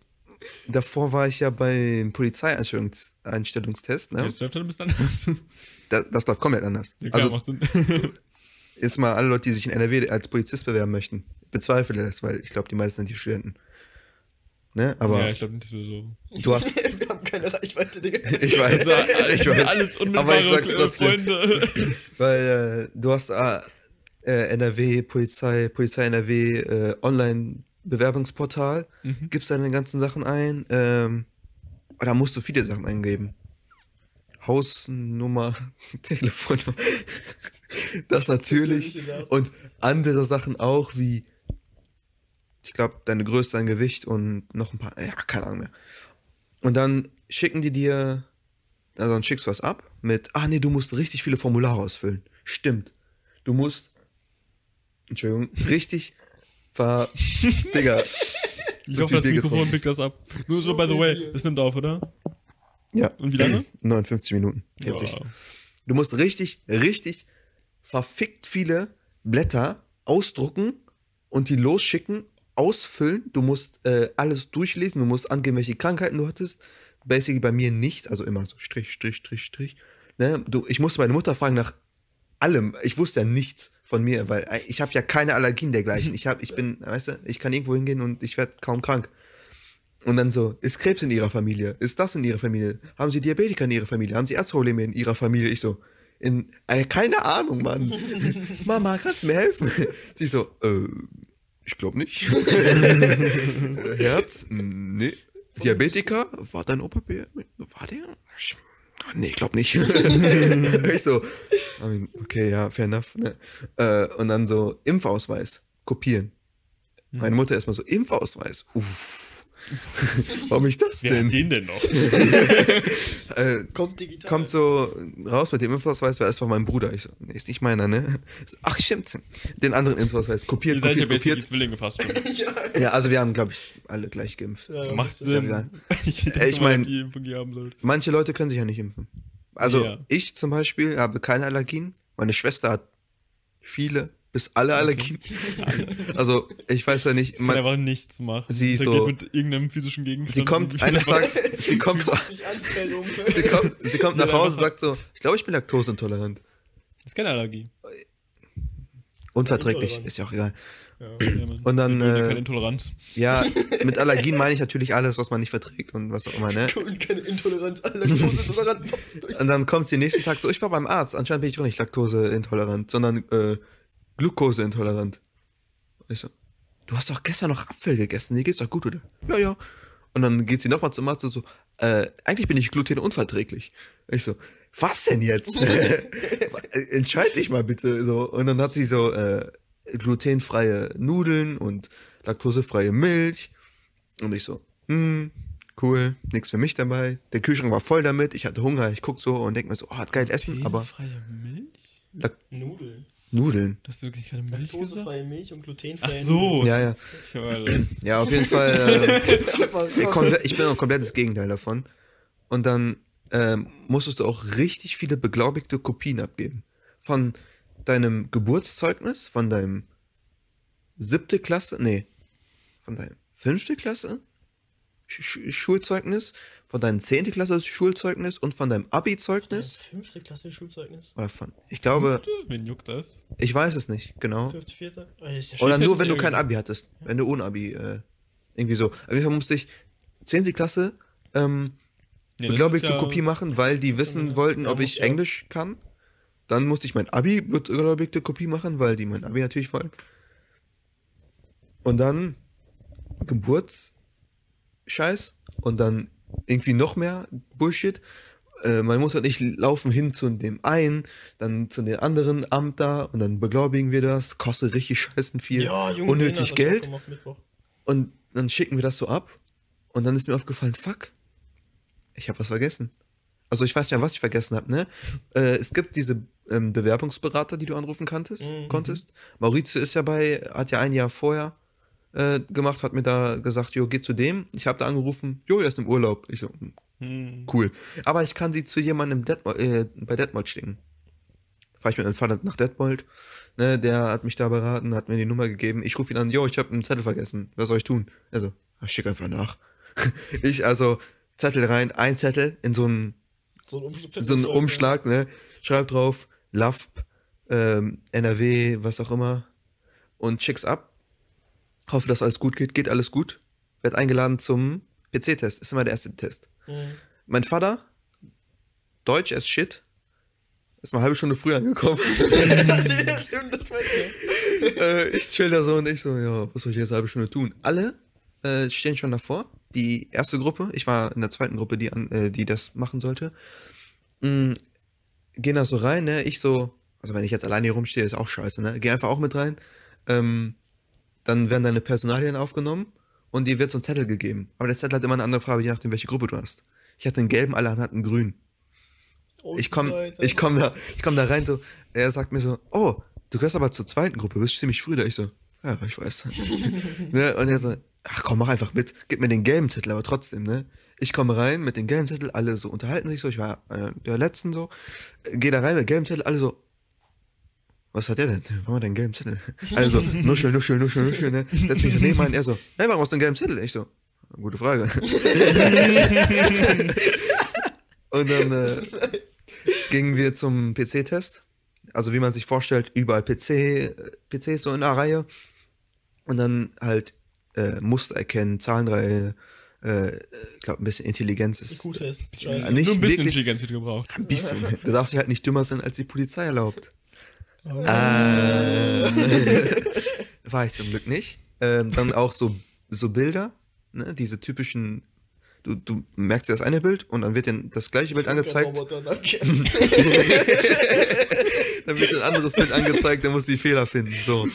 davor war ich ja beim Polizeieinstellungstest, ne? Jetzt läuft er ein bisschen anders. Das, das läuft komplett anders. Ja, klar, Also macht Sinn. jetzt mal alle Leute, die sich in NRW als Polizist bewerben möchten. Bezweifle das, weil ich glaube, die meisten sind die Studenten. Ne? Aber ja, ich glaube nicht, dass wir so. du hast. Wir haben keine Reichweite, Digga. Ich weiß, alles, ich weiß. alles Aber ich sag's trotzdem. Freunde. Weil äh, du hast äh, äh, NRW, Polizei, Polizei NRW, äh, Online-Bewerbungsportal, Mhm. gibst deine ganzen Sachen ein. Ähm, aber da musst du viele Sachen eingeben. Hausnummer, Telefonnummer. Das natürlich. Und andere Sachen auch, wie, ich glaube, deine Größe, dein Gewicht und noch ein paar, ja, keine Ahnung mehr. Und dann schicken die dir, also dann schickst du was ab mit, ah nee, du musst richtig viele Formulare ausfüllen. Stimmt. Du musst, Entschuldigung, richtig ver, Digga. Ich so hoffe, das Bier Mikrofon getrunken. pickt das ab. Nur so, So by the way, das nimmt auf, oder? Ja. Und wie lange? 59 Minuten. 40. Ja. Du musst richtig, richtig verfickt viele Blätter ausdrucken und die losschicken, ausfüllen. Du musst äh, alles durchlesen, du musst angeben, welche Krankheiten du hattest. Basically bei mir nichts, also immer so Strich, Strich, Strich, Strich. Ne? Du, ich musste meine Mutter fragen nach allem. Ich wusste ja nichts von mir, weil äh, ich habe ja keine Allergien dergleichen. Ich, hab, ich bin, weißt du, ich kann irgendwo hingehen und ich werde kaum krank. Und dann so, ist Krebs in ihrer Familie? Ist das in ihrer Familie? Haben sie Diabetiker in ihrer Familie? Haben sie Erzprobleme in ihrer Familie? Ich so, in, äh, keine Ahnung, Mann. Mama, kannst du mir helfen? Sie so, äh, ich glaube nicht. Herz? Nee. Diabetiker? War dein Opa? B- War der? Ich- Nee, glaub nicht. ich so, okay, ja, fair enough. Ne? Äh, und dann so, Impfausweis, kopieren. Meine Mutter erstmal so, Impfausweis, uff. Warum ich das Wer denn? hat den denn noch? Äh, Kommt digital. kommt so raus mit dem Impfausweis, weil es war mein Bruder. Ich so, nee, ist nicht meiner, ne? Ach, stimmt. Den anderen Impfausweis. Kopiert, Ihr seid ja kopiert, kopiert. Zwillinge fast schon. ja, Ja, also wir haben, glaube ich, alle gleich geimpft. ja, Das macht das- ja Sinn. egal. Ich, Äh, ich mein- die Impfung die haben sollte. Manche Leute können sich ja nicht impfen. Also Ja. ich zum Beispiel habe keine Allergien. Meine Schwester hat viele bis alle Allergien. also ich weiß ja nicht. Kann Man, einfach nichts machen. Sie Der so- mit irgendeinem physischen Gegenstand. sie kommt eines Tages, sie kommt so, sie kommt, sie kommt nach Hause und sagt so, ich glaube, ich bin laktoseintolerant. Das ist keine Allergie. Unverträglich, ist ja auch egal. Ja. Und dann, äh, keine Intoleranz. Ja, mit Allergien meine ich natürlich alles, was man nicht verträgt und was auch immer, ne? Und keine Intoleranz, alle durch. Und dann kommt sie nächsten Tag so, ich war beim Arzt, anscheinend bin ich doch nicht laktoseintolerant, sondern äh, glukoseintolerant. Ich so, du hast doch gestern noch Apfel gegessen, dir geht's doch gut, oder? Ja, ja. Und dann geht sie nochmal zum Arzt und so, äh, eigentlich bin ich glutenunverträglich. Ich so, was denn jetzt? Entscheid dich mal bitte. So. Und dann hat sie so äh, glutenfreie Nudeln und laktosefreie Milch. Und ich so, hm, cool, nichts für mich dabei. Der Kühlschrank war voll damit, ich hatte Hunger, ich guck so und denk mir so, oh, hat geil Essen, aber freie Milch? Lak Nudeln. Nudeln. Hast du wirklich keine Milch gesagt? Laktosefreie Milch und glutenfreie Ach so. Ja, ja. Ja, auf jeden Fall. Äh, ich, bin ein komplettes Gegenteil davon. Und dann ähm, musstest du auch richtig viele beglaubigte Kopien abgeben. Von deinem Geburtszeugnis, von deinem siebte Klasse, nee, von deinem fünfte Klasse Sch Sch Schulzeugnis, von deinem zehnte Klasse Schulzeugnis und von deinem Das Abi-Zeugnis. fünfte Klasse Schulzeugnis. Oder von, ich glaube, Fünfte? Wen juckt das? ich weiß es nicht, genau. Fünfte, vierte. Oh, ja Oder nur, wenn du kein Abi hattest. Wenn du ohne Abi, äh, irgendwie so. Auf jeden Fall musste ich 10. Klasse ähm, das beglaubigte ja- Kopie machen, weil die wissen ja- wollten, ja, ob ich ja. Englisch kann. Dann musste ich mein Abi beglaubigte Kopie machen, weil die mein Abi natürlich wollen. Und dann Geburtsscheiß und dann irgendwie noch mehr Bullshit. Äh, meine Mutter und ich laufen hin zu dem einen, dann zu den anderen Amt da und dann beglaubigen wir das, kostet richtig scheißen viel, Ja, Junge, unnötig das Geld. gemacht. Und dann schicken wir das so ab. Und dann ist mir aufgefallen, fuck, ich habe was vergessen. Also ich weiß nicht was ich vergessen habe, ne? Äh, es gibt diese ähm, Bewerbungsberater, die du anrufen kanntest, Mhm. konntest. Maurizio ist ja bei, hat ja ein Jahr vorher äh, gemacht, hat mir da gesagt, jo, geh zu dem. Ich habe da angerufen, jo, er ist im Urlaub. Ich so, hm, Hm. cool. Aber ich kann sie zu jemandem Detmold, äh, bei Detmold schicken. Fahr ich mit meinem Vater nach Detmold. Ne, der hat mich da beraten, hat mir die Nummer gegeben. Ich rufe ihn an, jo, ich habe einen Zettel vergessen. Was soll ich tun? Also, schick einfach nach. ich also Zettel rein, ein Zettel in so einen, So ein, Umschlag, so einen Umschlag, ne? Schreib drauf, LAFP, ähm, NRW, was auch immer. Und schick's ab. Hoffe, dass alles gut geht. Geht alles gut. Werd eingeladen zum PC-Test. Ist immer der erste Test. Mhm. Mein Vater, Deutsch as shit, ist mal eine halbe Stunde früher angekommen. ja, stimmt, das äh, ich chill da so und ich so, ja, was soll ich jetzt eine halbe Stunde tun? Alle äh, stehen schon davor. Die erste Gruppe, ich war in der zweiten Gruppe, die, an, äh, die das machen sollte, mh, gehen da so rein, ne? Ich so, also wenn ich jetzt alleine hier rumstehe, ist auch scheiße, ne? Geh einfach auch mit rein. Ähm, dann werden deine Personalien aufgenommen und dir wird so ein Zettel gegeben. Aber der Zettel hat immer eine andere Farbe, je nachdem, welche Gruppe du hast. Ich hatte einen gelben, alle hatten einen grünen. Ich komme ich komm da, ich komm da rein, so, er sagt mir so, oh, du gehörst aber zur zweiten Gruppe, bist ziemlich früh da. Ich so, ja, ich weiß. ne? Und er so, ach komm, mach einfach mit, gib mir den gelben Zettel, aber trotzdem, ne? Ich komme rein mit dem gelben Zettel, alle so unterhalten sich so, ich war einer der Letzten so, äh, geh da rein mit dem gelben Zettel, alle so, was hat der denn? Warum hat der einen gelben Zettel? Also, nuschel, nuschel, nuschel, nuschel, ne? Setz mich daneben ein, er so, hey, warum hast du einen gelben Zettel? Ich so, gute Frage. Und dann, äh, gingen wir zum PC-Test. Also wie man sich vorstellt, überall PC, äh, PCs so in einer Reihe. Und dann halt äh, Muster erkennen, Zahlenreihe, äh, ich glaube ein bisschen Intelligenz ist Scheiße. nicht Nur ein bisschen wirklich- Intelligenz wird gebraucht. ein bisschen. Du darfst dich halt nicht dümmer sein, als die Polizei erlaubt. Oh. Ähm, war ich zum Glück nicht. Ähm, dann auch so, so Bilder, ne? diese typischen, du, du merkst dir das eine Bild und dann wird dir das gleiche Bild angezeigt. Roboter, dann wird ein anderes Bild angezeigt, dann musst du die Fehler finden. So. Ja.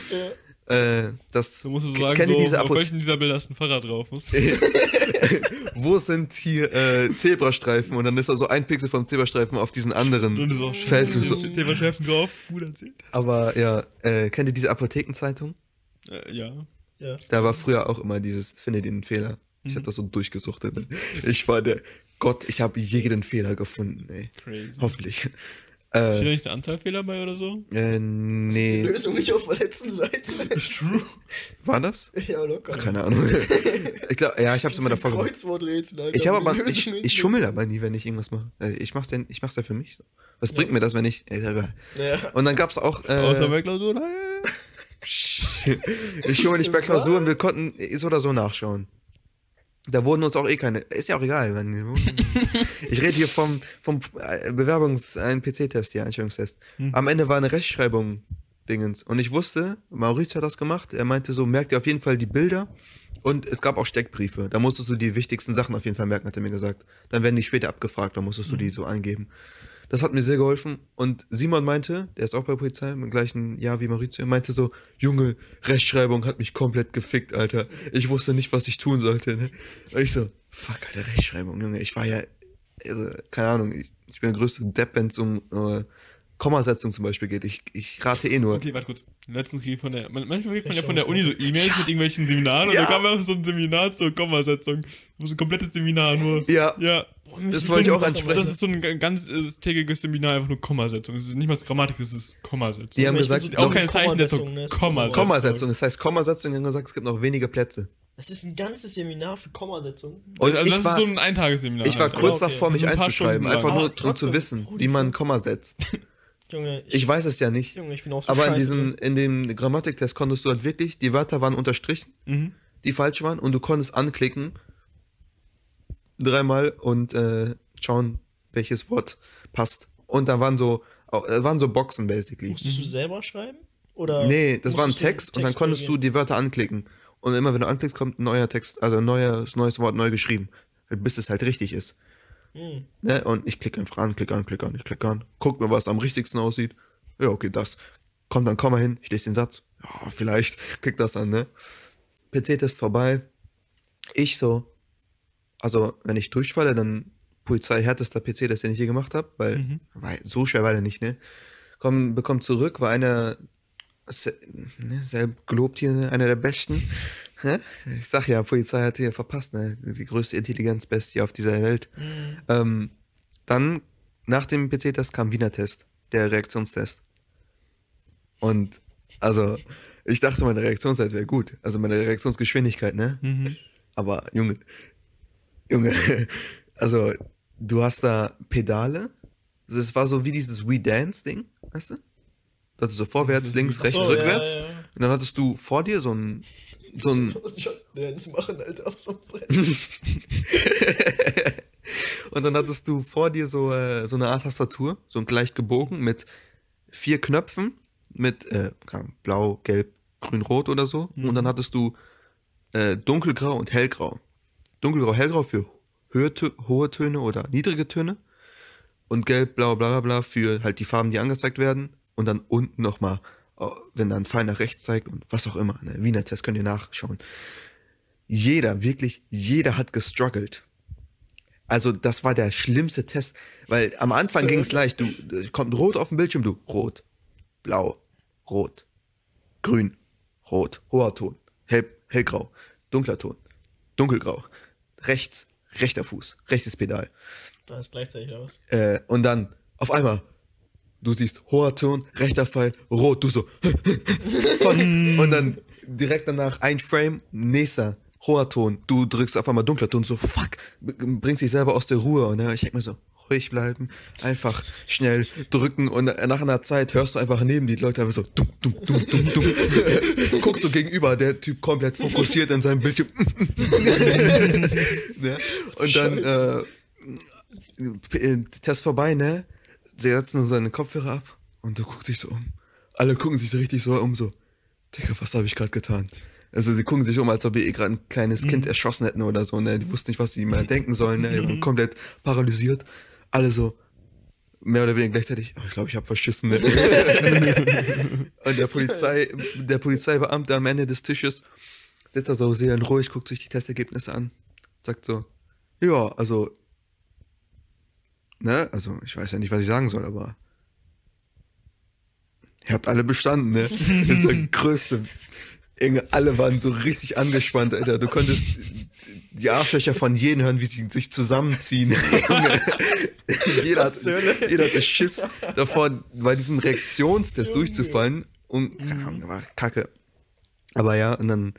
Äh, das, Du musst so K- sagen, so, diese auf welchen dieser Bilder ist ein Fahrrad drauf? Muss. Wo sind hier äh, Zebrastreifen? Und dann ist da so ein Pixel vom Zebrastreifen auf diesen anderen Und so Feld. Und so. Zebraschärfen drauf. Gut erzählt. Aber ja, äh, kennt ihr diese Apothekenzeitung? Äh, ja. Ja. Da war früher auch immer dieses, finde den Fehler. Ich habe das so durchgesuchtet. Ich war der Gott, ich habe jeden Fehler gefunden, ey. Crazy. Hoffentlich. Steht da Äh, nicht eine Anzahlfehler bei oder so? äh, Die nee. Lösung nicht auf der letzten Seite. True. War das? ja, locker. Keine Ahnung. Ich glaube, ja, ich habe es immer davor gemacht. Kreuzworträtsel, Alter. Ich die aber, ich, ich schummel aber nie, wenn ich irgendwas mache. Äh, Ich mach's ja, ich mach's ja für mich. Was bringt mir das, wenn ich, ist ja egal. Ja. Und dann gab's auch, Außer äh, bei Klausur. nein. ich schummel nicht bei Klausuren, wir konnten so oder so nachschauen. Da wurden uns auch eh keine, ist ja auch egal. wenn- Ich rede hier vom, vom äh, Bewerbungs-, ein PC-Test hier, Einstellungstest. Hm. Am Ende war eine Rechtschreibung Dingens. Und ich wusste, Maurice hat das gemacht, er meinte so, merk dir auf jeden Fall die Bilder. Und es gab auch Steckbriefe. Da musstest du die wichtigsten Sachen auf jeden Fall merken, hat er mir gesagt. Dann werden die später abgefragt, da musstest du die so eingeben. Das hat mir sehr geholfen. Und Simon meinte, der ist auch bei Polizei, im gleichen Jahr wie Maurizio, meinte so, Junge, Rechtschreibung hat mich komplett gefickt, Alter. Ich wusste nicht, was ich tun sollte. Ne? Und ich so, fuck, Alter, Rechtschreibung, Junge. Ich war ja, also, keine Ahnung, ich, ich bin der größte Depp, wenn es um äh, Kommasetzung zum Beispiel geht. Ich, ich rate eh nur. Okay, warte kurz. Letztens krieg ich von der, man- manchmal kriegt man ja von der Uni so E-Mails mit irgendwelchen Seminaren und Ja. da kam auch so ein Seminar zur Kommasetzung. So ein komplettes Seminar nur. Ja, Ja. Das ist wollte so ich auch ansprechen. Das ist so ein ga- ganz äh, tägiges Seminar, einfach nur Kommasetzung. Es ist nicht mal Grammatik, es ist Kommasetzung. Die haben gesagt, so auch keine Zeichensetzung, Kommasetzung, ne? Kommasetzung. Kommasetzung. Das heißt, Kommasetzung, die haben gesagt, es gibt noch wenige Plätze. Das ist ein ganzes Seminar für Kommasetzung. Und also ich das war, ist so ein Eintagesseminar. ich war halt. kurz okay. davor, Das mich ist ein paar einzuschreiben. Einfach nur, um zu wissen, wie man. Komma setzt. Junge, Ich weiß es ja nicht. Junge, ich bin auch so Aber in diesem, drin. in dem Grammatiktest konntest du halt wirklich, die Wörter waren unterstrichen, Mhm. die falsch waren, und du konntest anklicken, dreimal und äh, schauen, welches Wort passt. Und da waren so, äh, waren so Boxen basically. Musstest du selber schreiben? Oder Nee, das war ein du Text und dann konntest du korrigieren? die Wörter anklicken. Und immer wenn du anklickst, kommt ein neuer Text, also ein neues, neues Wort neu geschrieben. Bis es halt richtig ist. Hm. Ne? Und ich klicke einfach an, klicke an, klicke an, ich klicke an, guck mir, was am richtigsten aussieht. Ja, okay, das. Kommt dann Komma hin, ich lese den Satz. Ja, vielleicht, klick das an, ne? PC-Test vorbei. Ich so, also wenn ich durchfalle, dann Polizei härtester PC-Test, den ich je gemacht habe, weil Mhm. war, so schwer war der nicht, ne? Komm, bekommt zurück, war einer, ne, selbst gelobt hier, einer der besten. Ich sag ja, Polizei hat hier verpasst, ne? Die größte Intelligenzbestie auf dieser Welt. Hm. Ähm, dann, nach dem PC-Test kam Wiener Test, der Reaktionstest. Und, also, ich dachte, meine Reaktionszeit wäre gut. Also meine Reaktionsgeschwindigkeit, ne? Mhm. Aber, Junge, Junge, also, du hast da Pedale. Das war so wie dieses We Dance-Ding, weißt du? Du hattest so vorwärts, links, rechts, so, rückwärts. Ja, ja. Und dann hattest du vor dir so ein, so ein, Dance machen, Alter, auf so einem Brett. Und dann hattest du vor dir so, äh, so eine Art Tastatur, so ein leicht gebogen mit vier Knöpfen, mit äh, blau, gelb, grün, rot oder so. Und dann hattest du äh, dunkelgrau und hellgrau. Dunkelgrau, hellgrau für höhe, hohe Töne oder niedrige Töne. Und gelb, blau, bla bla bla für halt die Farben, die angezeigt werden. Und dann unten nochmal, wenn da ein Pfeil nach rechts zeigt und was auch immer. Ne? Wiener Test könnt ihr nachschauen. Jeder, wirklich, jeder hat gestruggelt. Also das war der schlimmste Test, weil am Anfang So. ging es leicht. Du äh, kommt rot auf dem Bildschirm, du rot, blau, rot, grün, rot, hoher Ton, hell, hellgrau, dunkler Ton, dunkelgrau, rechts, rechter Fuß, rechtes Pedal. Da ist gleichzeitig aus. Äh, und dann auf einmal, du siehst hoher Ton, rechter Pfeil, rot, du so. Fuck. und dann direkt danach ein Frame, nächster, hoher Ton, du drückst auf einmal dunkler Ton, so fuck, bringst dich selber aus der Ruhe. Und ich denk mir so, ruhig bleiben, einfach schnell drücken und nach einer Zeit hörst du einfach neben die Leute einfach so dumm, dumm, dumm, dumm, dumm. Guckst so gegenüber, der Typ komplett fokussiert in seinem Bildschirm. ne? Und dann äh, äh, Test vorbei, ne? Sie setzen seine Kopfhörer ab und du guckst dich so um. Alle gucken sich so richtig so um, so, Digga, was habe ich gerade getan? Also sie gucken sich um, als ob ihr gerade ein kleines Kind erschossen hätten oder so, ne? Die wussten nicht, was sie mehr denken sollen, ne? Die waren komplett paralysiert. Alle so, mehr oder weniger gleichzeitig, oh, ich glaube, ich habe verschissen. Ne? und der Polizei, der Polizeibeamte am Ende des Tisches sitzt da so seelenruhig, guckt sich die Testergebnisse an, sagt so, ja, also, ne, also ich weiß ja nicht, was ich sagen soll, aber ihr habt alle bestanden, ne? Das ist der größte. Irgendwie alle waren so richtig angespannt, Alter. Du konntest die Arschlöcher von jedem hören, wie sie sich zusammenziehen. Jeder, hat, jeder hatte Schiss davor, bei diesem Reaktionstest durchzufallen. Und keine Ahnung, war kacke. Aber ja, und dann,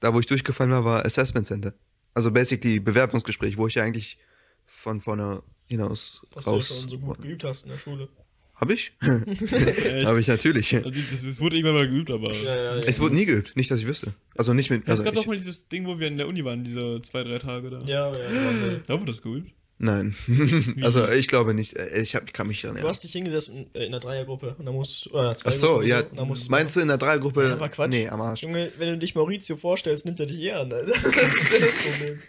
da wo ich durchgefallen war, war Assessment Center. Also basically Bewerbungsgespräch, wo ich ja eigentlich von vorne hinaus Was du ja raus. schon so gut geübt hast in der Schule. Hab ich? Habe ich natürlich. Also das, das wurde irgendwann mal geübt, aber. Ja, ja, ja. Es wurde nie geübt, nicht, dass ich wüsste. Also nicht mit. es Also gab doch mal dieses Ding, wo wir in der Uni waren, diese zwei, drei Tage da. Ja, ja, ja. Da wurde das geübt. Nein. also ich glaube nicht. Äh, Ich, hab, ich kann mich daran Du hast dich hingesetzt in, äh, in einer Dreiergruppe und dann musstest du. Zwei Ach so, ja. Und dann musstest Meinst du in der Dreiergruppe? Ja, aber Quatsch. Nee, am Arsch. Junge, wenn du dich Maurizio vorstellst, nimmt er dich eher an. Das ist ja das Problem.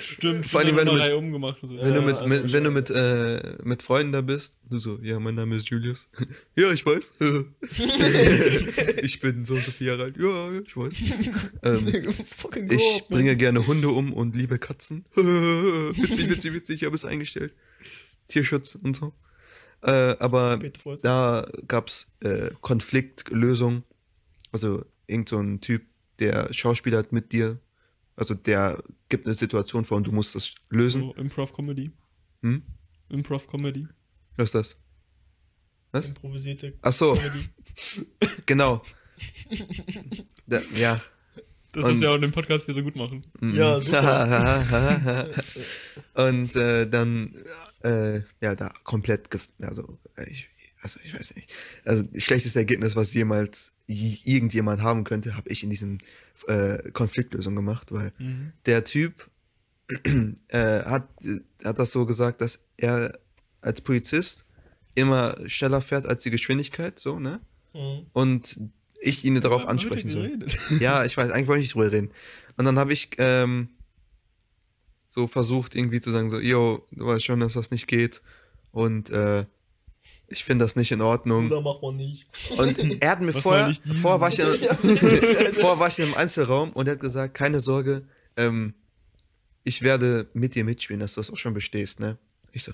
Stimmt, Vor allem, wenn du mit- umgemacht so. Wenn, du Ja, mit, also mit, wenn du mit, äh, mit Freunden da bist, du so, ja, mein Name ist Julius. ja, ich weiß. ich bin so und so vier Jahre alt. Ja, ich weiß. ähm, ich bringe gerne Hunde um und liebe Katzen. witzig, witzig, witzig, ich habe es eingestellt. Tierschutz und so. Äh, aber da gab's äh, Konfliktlösung. Also irgend so ein Typ, der Schauspieler hat mit dir. Also der gibt eine Situation vor und du musst das lösen. So, Improv-Comedy. Hm? Improv-Comedy. Was ist das? Was? Improvisierte Ach so, genau. Da, ja. Das Und- muss ja auch in dem Podcast hier so gut machen. Mhm. Ja, super. und äh, dann, äh, ja, da komplett, gef- also ich, also ich weiß nicht, also das schlechteste Ergebnis, was jemals irgendjemand haben könnte, habe ich in diesem äh, Konfliktlösung gemacht, weil Mhm. der Typ äh, hat, hat das so gesagt, dass er als Polizist immer schneller fährt als die Geschwindigkeit, so, ne? Mhm. Und ich ihn darauf ansprechen soll. Ja, ich weiß, eigentlich wollte ich nicht drüber reden. Und dann habe ich ähm, so versucht, irgendwie zu sagen, so, yo, du weißt schon, dass das nicht geht. Und äh, ich finde das nicht in Ordnung. Oder macht man nicht. Und er hat mir Was vorher, vorher war ich, in, vorher war ich in einem Einzelraum und er hat gesagt, keine Sorge, ähm, ich werde mit dir mitspielen, dass du das auch schon bestehst, ne? Ich so,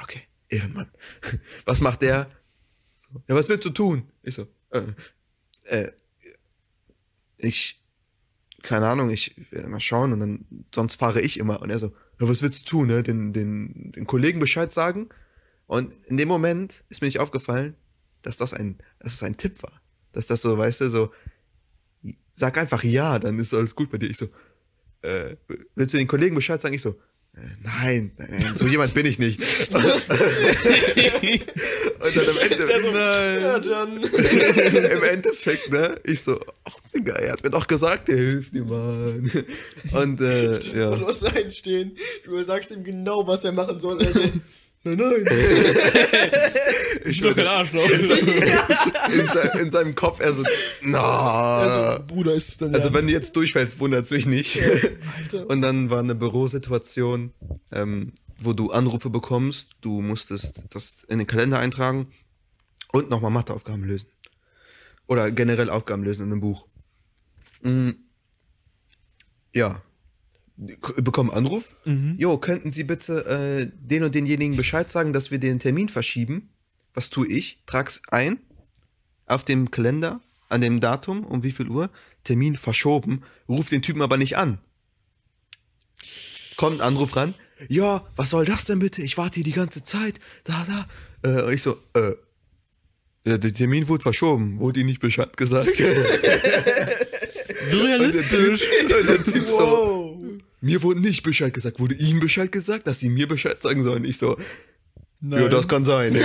okay, Ehrenmann. Was macht der? So, ja, was willst du tun? Ich so, äh, äh, ich, keine Ahnung, ich werde mal schauen und dann, sonst fahre ich immer. Und er so, ja, was willst du tun, ne? Den, den, den Kollegen Bescheid sagen? Und in dem Moment ist mir nicht aufgefallen, dass das ein, dass das ein Tipp war. Dass das so, weißt du, so, sag einfach ja, dann ist alles gut bei dir. Ich so, äh, willst du den Kollegen Bescheid sagen? Ich so, nein, nein, nein, so jemand bin ich nicht. Und dann am Ende, Der so, ja, im Endeffekt, ne, ich so, ach Digga, er hat mir doch gesagt, er hilft dir, Mann. Und, äh, ja. du hast da eins stehen. Du sagst ihm genau, was er machen soll. Also, nein, nein. Ich bin doch kein Arschloch. in, in seinem Kopf, er so, na. Also, Bruder, ist es dann Also wenn ernst? du jetzt durchfällst, wundert es mich nicht. Alter. Und dann war eine Bürosituation, ähm, wo du Anrufe bekommst, du musstest das in den Kalender eintragen und nochmal Matheaufgaben lösen. Oder generell Aufgaben lösen in einem Buch. Mm. Ja. Bekommen Anruf. Mhm. Jo, könnten Sie bitte äh, den und denjenigen Bescheid sagen, dass wir den Termin verschieben? Was tue ich? Trag's ein auf dem Kalender an dem Datum um wie viel Uhr? Termin verschoben. Ruf den Typen aber nicht an. Kommt ein Anruf ran. Ja, was soll das denn bitte? Ich warte hier die ganze Zeit. Da, da. Äh, und ich so, äh. Der Termin wurde verschoben. Wurde Ihnen nicht Bescheid gesagt? So Und der realistisch. Typ, und der typ so, Wow. mir wurde nicht Bescheid gesagt. Wurde Ihnen Bescheid gesagt, dass Sie mir Bescheid sagen sollen? Ich so, ja, Nein. das kann sein.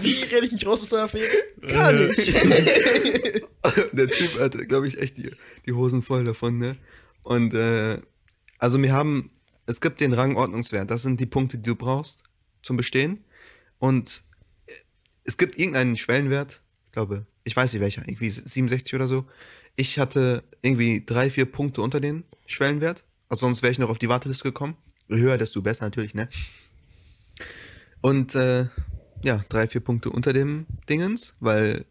Wie rede ich mich raus aus der Affäre? Gar nicht. der Typ hatte, glaube ich, echt die, die Hosen voll davon, ne? Und äh, also wir haben, es gibt den Rangordnungswert. Das sind die Punkte, die du brauchst zum Bestehen. Und äh, es gibt irgendeinen Schwellenwert, ich glaube, ich weiß nicht welcher, irgendwie 67 oder so. Ich hatte irgendwie drei, vier Punkte unter den Schwellenwert. Also sonst wäre ich noch auf die Warteliste gekommen. höher, desto besser natürlich, ne? Und äh, ja, drei, vier Punkte unter dem Dingens, weil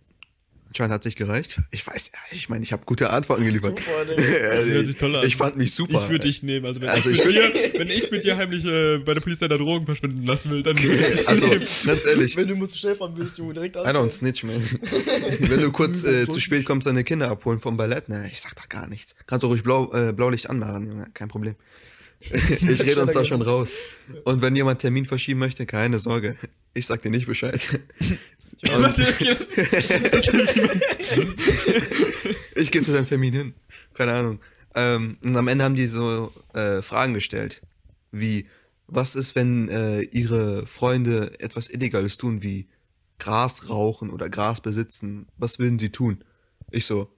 anscheinend hat sich gereicht. Ich weiß, ja, ich meine, ich habe gute Antworten geliefert. Super, Digga. Das hört sich toll an. ich fand mich super. Ich würde dich nehmen. Also wenn, Also ich, ich mit dir, wenn ich mit dir heimlich äh, bei der Polizei da Drogen verschwinden lassen will, dann würde ich dich Also, nehmen. ganz ehrlich, Wenn du mal zu schnell fahren willst, Junge, direkt I don't snitch, man. Wenn du kurz äh, zu spät kommst, deine Kinder abholen vom Ballett, ne, ich sag da gar nichts. Kannst du ruhig Blau, äh, Blaulicht anmachen, Junge, kein Problem. ich rede uns da schon raus. Und wenn jemand Termin verschieben möchte, keine Sorge. Ich sag dir nicht Bescheid. Warte, okay, das ist, Ich gehe zu deinem Termin hin. Keine Ahnung. Ähm, und am Ende haben die so äh, Fragen gestellt. Wie, was ist, wenn äh, ihre Freunde etwas Illegales tun, wie Gras rauchen oder Gras besitzen? Was würden sie tun? Ich so.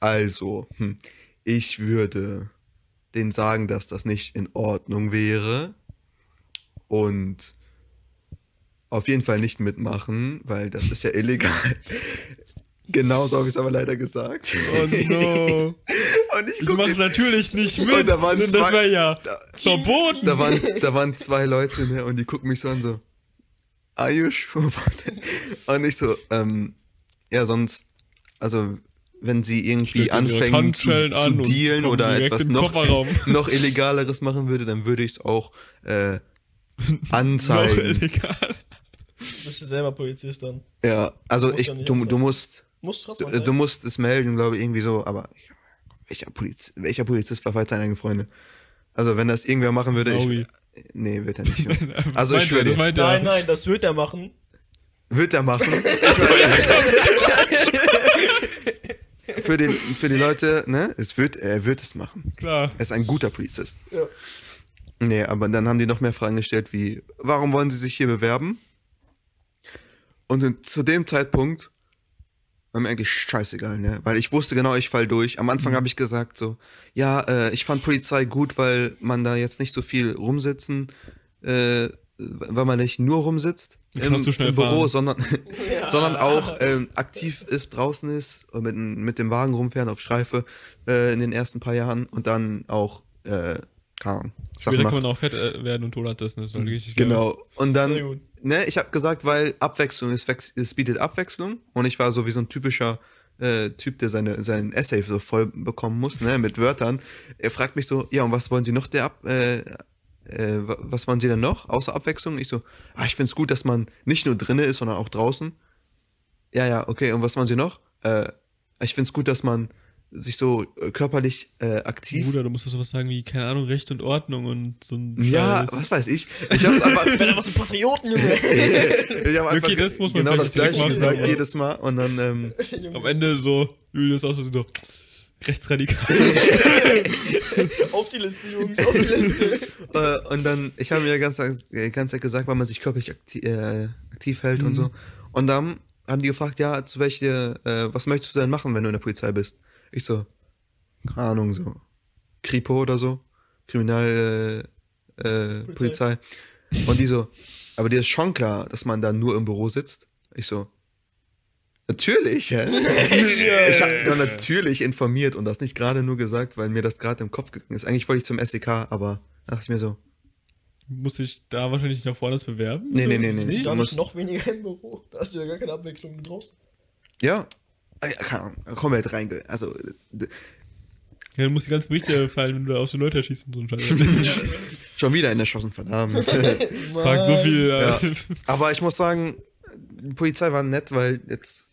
Also, hm, ich würde denen sagen, dass das nicht in Ordnung wäre. Und auf jeden Fall nicht mitmachen, weil das ist ja illegal. Genauso habe ich es aber leider gesagt. oh no. Und ich Ich mach's natürlich nicht mit. Und da waren das zwei- wäre ja da, verboten. da, waren, da waren zwei Leute ne, und die gucken mich so an, so, are you sure? Und ich so, ähm, ja, sonst, also, wenn sie irgendwie anfangen zu, an zu dealen oder etwas noch, noch illegaleres machen würde, dann würde ich es auch äh, Noch anzeigen. illegal. Du bist ja selber Polizist dann. Ja, also Muss ich, ja du, du musst Musst trotzdem Du, du musst es melden, glaube ich, irgendwie so, aber welcher, Poliz welcher Polizist verfeilt seine eigenen Freunde? Also, wenn das irgendwer machen würde, Maui. ich. Nee, wird er nicht. Also, ich schwöre er. Nein, nein, das wird er machen. Wird er machen. für, den, für die Leute, ne? Es wird, er wird es machen. Klar. Er ist ein guter Polizist. Ja. Nee, aber dann haben die noch mehr Fragen gestellt, wie, warum wollen sie sich hier bewerben? Und zu dem Zeitpunkt war mir eigentlich scheißegal, ne? Weil ich wusste genau, ich fall durch. Am Anfang habe ich gesagt so, ja, äh, ich fand Polizei gut, weil man da jetzt nicht so viel rumsitzen, äh, weil man nicht nur rumsitzt im, im Büro, fahren. sondern, sondern auch ähm, aktiv ist, draußen ist, und mit, mit dem Wagen rumfähren auf Streife äh, in den ersten paar Jahren und dann auch, äh, keine Ahnung, Später kann man auch fett äh, werden und Tolat. Das ist geil. Genau. Und dann. Ne, ich habe gesagt, weil Abwechslung ist, es bietet Abwechslung und ich war so wie so ein typischer äh, Typ, der seine, sein Essay so voll bekommen muss, ne, mit Wörtern. Er fragt mich so, ja, und was wollen Sie noch der Ab, äh, äh, wa- was wollen Sie denn noch außer Abwechslung? Ich so, ah, ich find's gut, dass man nicht nur drinnen ist, sondern auch draußen. Ja, ja, okay, und was wollen Sie noch? Äh, ich find's gut, dass man sich so äh, körperlich äh, aktiv Bruder, du musst doch sowas sagen wie, keine Ahnung, Recht und Ordnung und so ein ja, Scheiß. was weiß ich. Ich hab's einfach, Ich bin einfach so ein Patrioten, Junge. ich hab einfach Okay, das muss man genau das gleiche machen, gesagt aber- jedes Mal und dann ähm, Am Ende so, Julius aus Versehen so, rechtsradikal. auf die Liste, Jungs, auf die Liste. äh, und dann ich habe mir die ganze, die ganze Zeit gesagt, weil man sich körperlich aktiv, äh, aktiv hält und so. Und dann haben die gefragt, ja, zu welche, äh, was möchtest du denn machen, wenn du in der Polizei bist? Ich so, keine Ahnung, so Kripo oder so, Kriminal äh, äh, Polizei. Und die so, aber dir ist schon klar, dass man da nur im Büro sitzt. Ich so, natürlich, hä? ich habe dann natürlich informiert und das nicht gerade nur gesagt, weil mir das gerade im Kopf gegangen ist. Eigentlich wollte ich zum SEK, aber da dachte ich mir so, Muss ich da wahrscheinlich noch woanders bewerben? nee, nee, nee, nee. Da musst, noch weniger im Büro. Da hast du ja gar keine Abwechslung mit draußen. ja, keine Ahnung, komplett reinge... Also, äh, Ja, du musst die ganzen Berichte fallen, wenn du da aus den Leuten erschießt und so ein Scheiß. schon wieder in erschossen, verdammt. Frag so viel. Ja. Aber ich muss sagen, die Polizei war nett, weil jetzt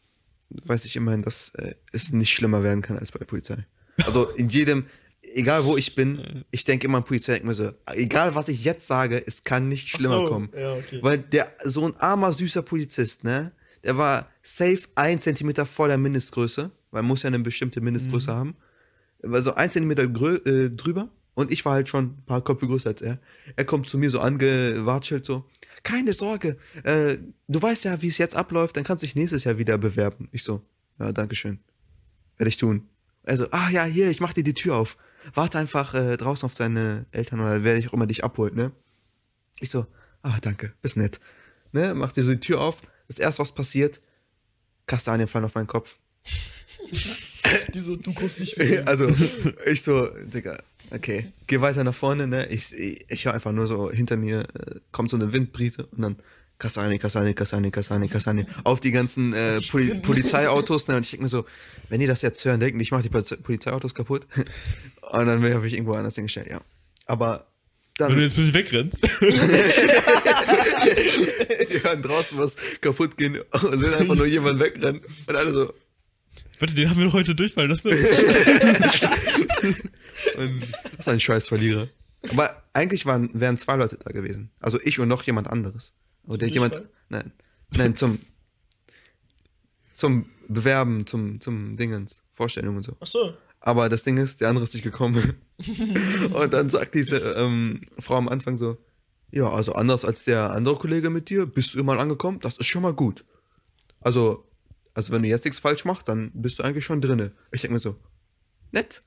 weiß ich immerhin, dass äh, es nicht schlimmer werden kann als bei der Polizei. Also in jedem, egal wo ich bin, ich denke immer an Polizei, denke mir so, egal was ich jetzt sage, es kann nicht schlimmer so, kommen. Ja, okay. Weil der, so ein armer, süßer Polizist, ne, der war safe ein Zentimeter vor der Mindestgröße, weil man muss ja eine bestimmte Mindestgröße haben. Er war so ein Zentimeter äh, drüber und ich war halt schon ein paar Köpfe größer als er. Er kommt zu mir so angewatschelt so, keine Sorge, äh, du weißt ja, wie es jetzt abläuft, dann kannst du dich nächstes Jahr wieder bewerben. Ich so, ja, danke schön. Werde ich tun. Also, ah ja, hier, ich mach dir die Tür auf. Warte einfach äh, draußen auf deine Eltern oder wer dich auch immer dich abholt, ne? Ich so, ah, danke, bist nett. Ne, mach dir so die Tür auf. Das erste, was passiert, Kastanien fallen auf meinen Kopf. Die so, du guckst dich also, ich so, Digga, Okay, geh weiter nach vorne, ne? Ich, ich, ich höre einfach nur so, hinter mir äh, kommt so eine Windbrise und dann Kasani, Kasani, Kasani, Kasani, Kasani. Auf die ganzen äh, Poli Polizeiautos, ne? Und ich denke mir so, wenn die das jetzt hören, denken ich mache die Polize- Polizeiautos kaputt. und dann habe ich irgendwo anders hingestellt, ja. Aber Wenn du dann, jetzt ein bisschen wegrennst. Die hören draußen was kaputt gehen und sehen einfach nur jemand wegrennen. Und alle so, Warte, den haben wir doch heute durchfallen lassen. Und das ist ein scheiß Verlierer. Aber eigentlich waren, wären zwei Leute da gewesen. Also ich und noch jemand anderes. Aber Zum der jemand. Nein. Nein, zum. Zum Bewerben, zum, zum Dingens, Vorstellung und so. Ach so. Aber das Ding ist, der andere ist nicht gekommen. und dann sagt diese ähm, Frau am Anfang so: Ja, also anders als der andere Kollege mit dir, bist du immer angekommen, das ist schon mal gut. Also, also wenn du jetzt nichts falsch machst, dann bist du eigentlich schon drinne. Ich denke mir so: Nett.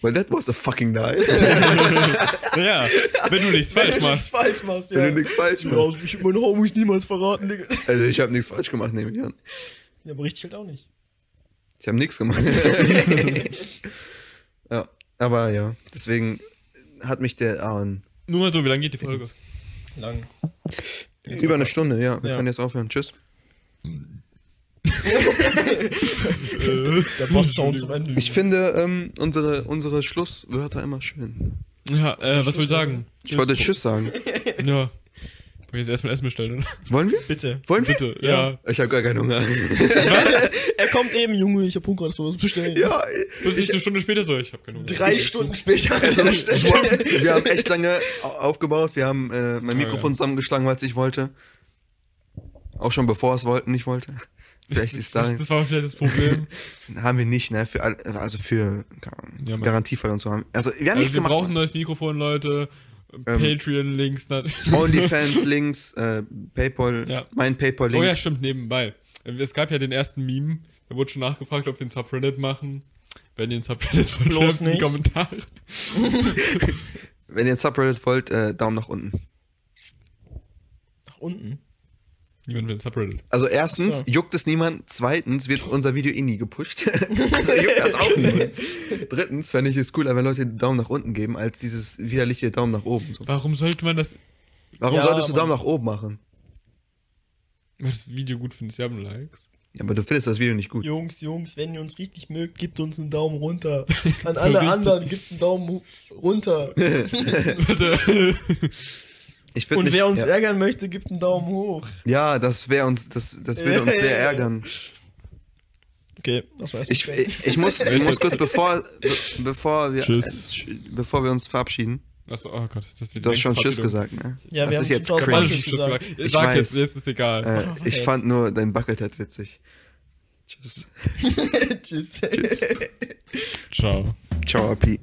Well, that was a fucking night. ja, wenn du nichts falsch Wenn du nichts machst. falsch machst, ja. Wenn du nichts falsch machst. ich hab meine Homies niemals verraten, Digga. Also ich habe nichts falsch gemacht, nehme ich an. Ja, aber richtig halt auch nicht. Ich habe nichts gemacht. ja, aber ja, deswegen hat mich der Aaron Nur mal so, wie lange geht die Folge? Lang. über eine Stunde, ja, wir Ja. können jetzt aufhören. Tschüss. Der Boss-Sound zum Ende. Ich finde ähm, unsere, unsere Schlusswörter immer schön. Ja, äh, was soll ich sagen? Ich wollte Tschüss sagen. Ja. Wollen wir jetzt erstmal Essen bestellen, oder? Wollen wir? Bitte. Wollen wir? Bitte, ja. Ich habe gar keinen Hunger. Er kommt eben, Junge, ich hab Hunger, das was bestellen. ja, Und ich, eine Stunde später so, ich hab keine Hunger. Drei Stunden später. wir haben echt lange au- aufgebaut. Wir haben äh, mein Ja, Mikrofon ja. zusammengeschlagen, weil ich wollte. Auch schon bevor es wollten, nicht wollte. Vielleicht ist da Das war vielleicht das Problem. haben wir nicht, ne? Für also für, Ja. Garantiefall und so haben. Also wir haben Also nichts wir gemacht. brauchen ein neues Mikrofon, Leute. Patreon-Links. na- OnlyFans Links, äh, PayPal, Ja. mein PayPal Link. Oh ja, stimmt, nebenbei. Es gab ja den ersten Meme, da wurde schon nachgefragt, ob wir ein Subreddit machen. Wenn ihr ein Subreddit wollt, schreibt in die. Kommentare. Wenn ihr ein Subreddit wollt, äh, Daumen nach unten. Nach unten. Niemand will ein Subreddit. Also erstens so. juckt es niemand, zweitens wird unser Video eh nie gepusht. also juckt das auch niemand. Drittens fände ich es cooler, wenn Leute Daumen nach unten geben, als dieses widerliche Daumen nach oben. So. Warum sollte man das, Warum Ja, solltest du. Daumen nach oben machen? Wenn man das Video gut findest? Wir haben Likes. Ja, aber du findest das Video nicht gut. Jungs, Jungs, wenn ihr uns richtig mögt, gebt uns einen Daumen runter. An alle richtig. anderen, gebt einen Daumen runter. Ich Und mich, wer uns ja, ärgern möchte, gibt einen Daumen hoch. ja, das wäre uns, das, das würde uns sehr ärgern. Okay, das war's. Ich, ich, ich muss, ich muss kurz bevor, be, bevor wir, äh, bevor wir uns verabschieden. Achso, oh Gott. Das wird Du hast schon Tschüss gesagt, ne? Ja, wir das haben ist jetzt schon cringe. Gesagt. gesagt. Ich Sag weiß. jetzt, jetzt ist egal. Äh, Oh, ich jetzt. fand nur dein Buckethead witzig. Tschüss. Tschüss. Tschüss. Ciao. Ciao, Api.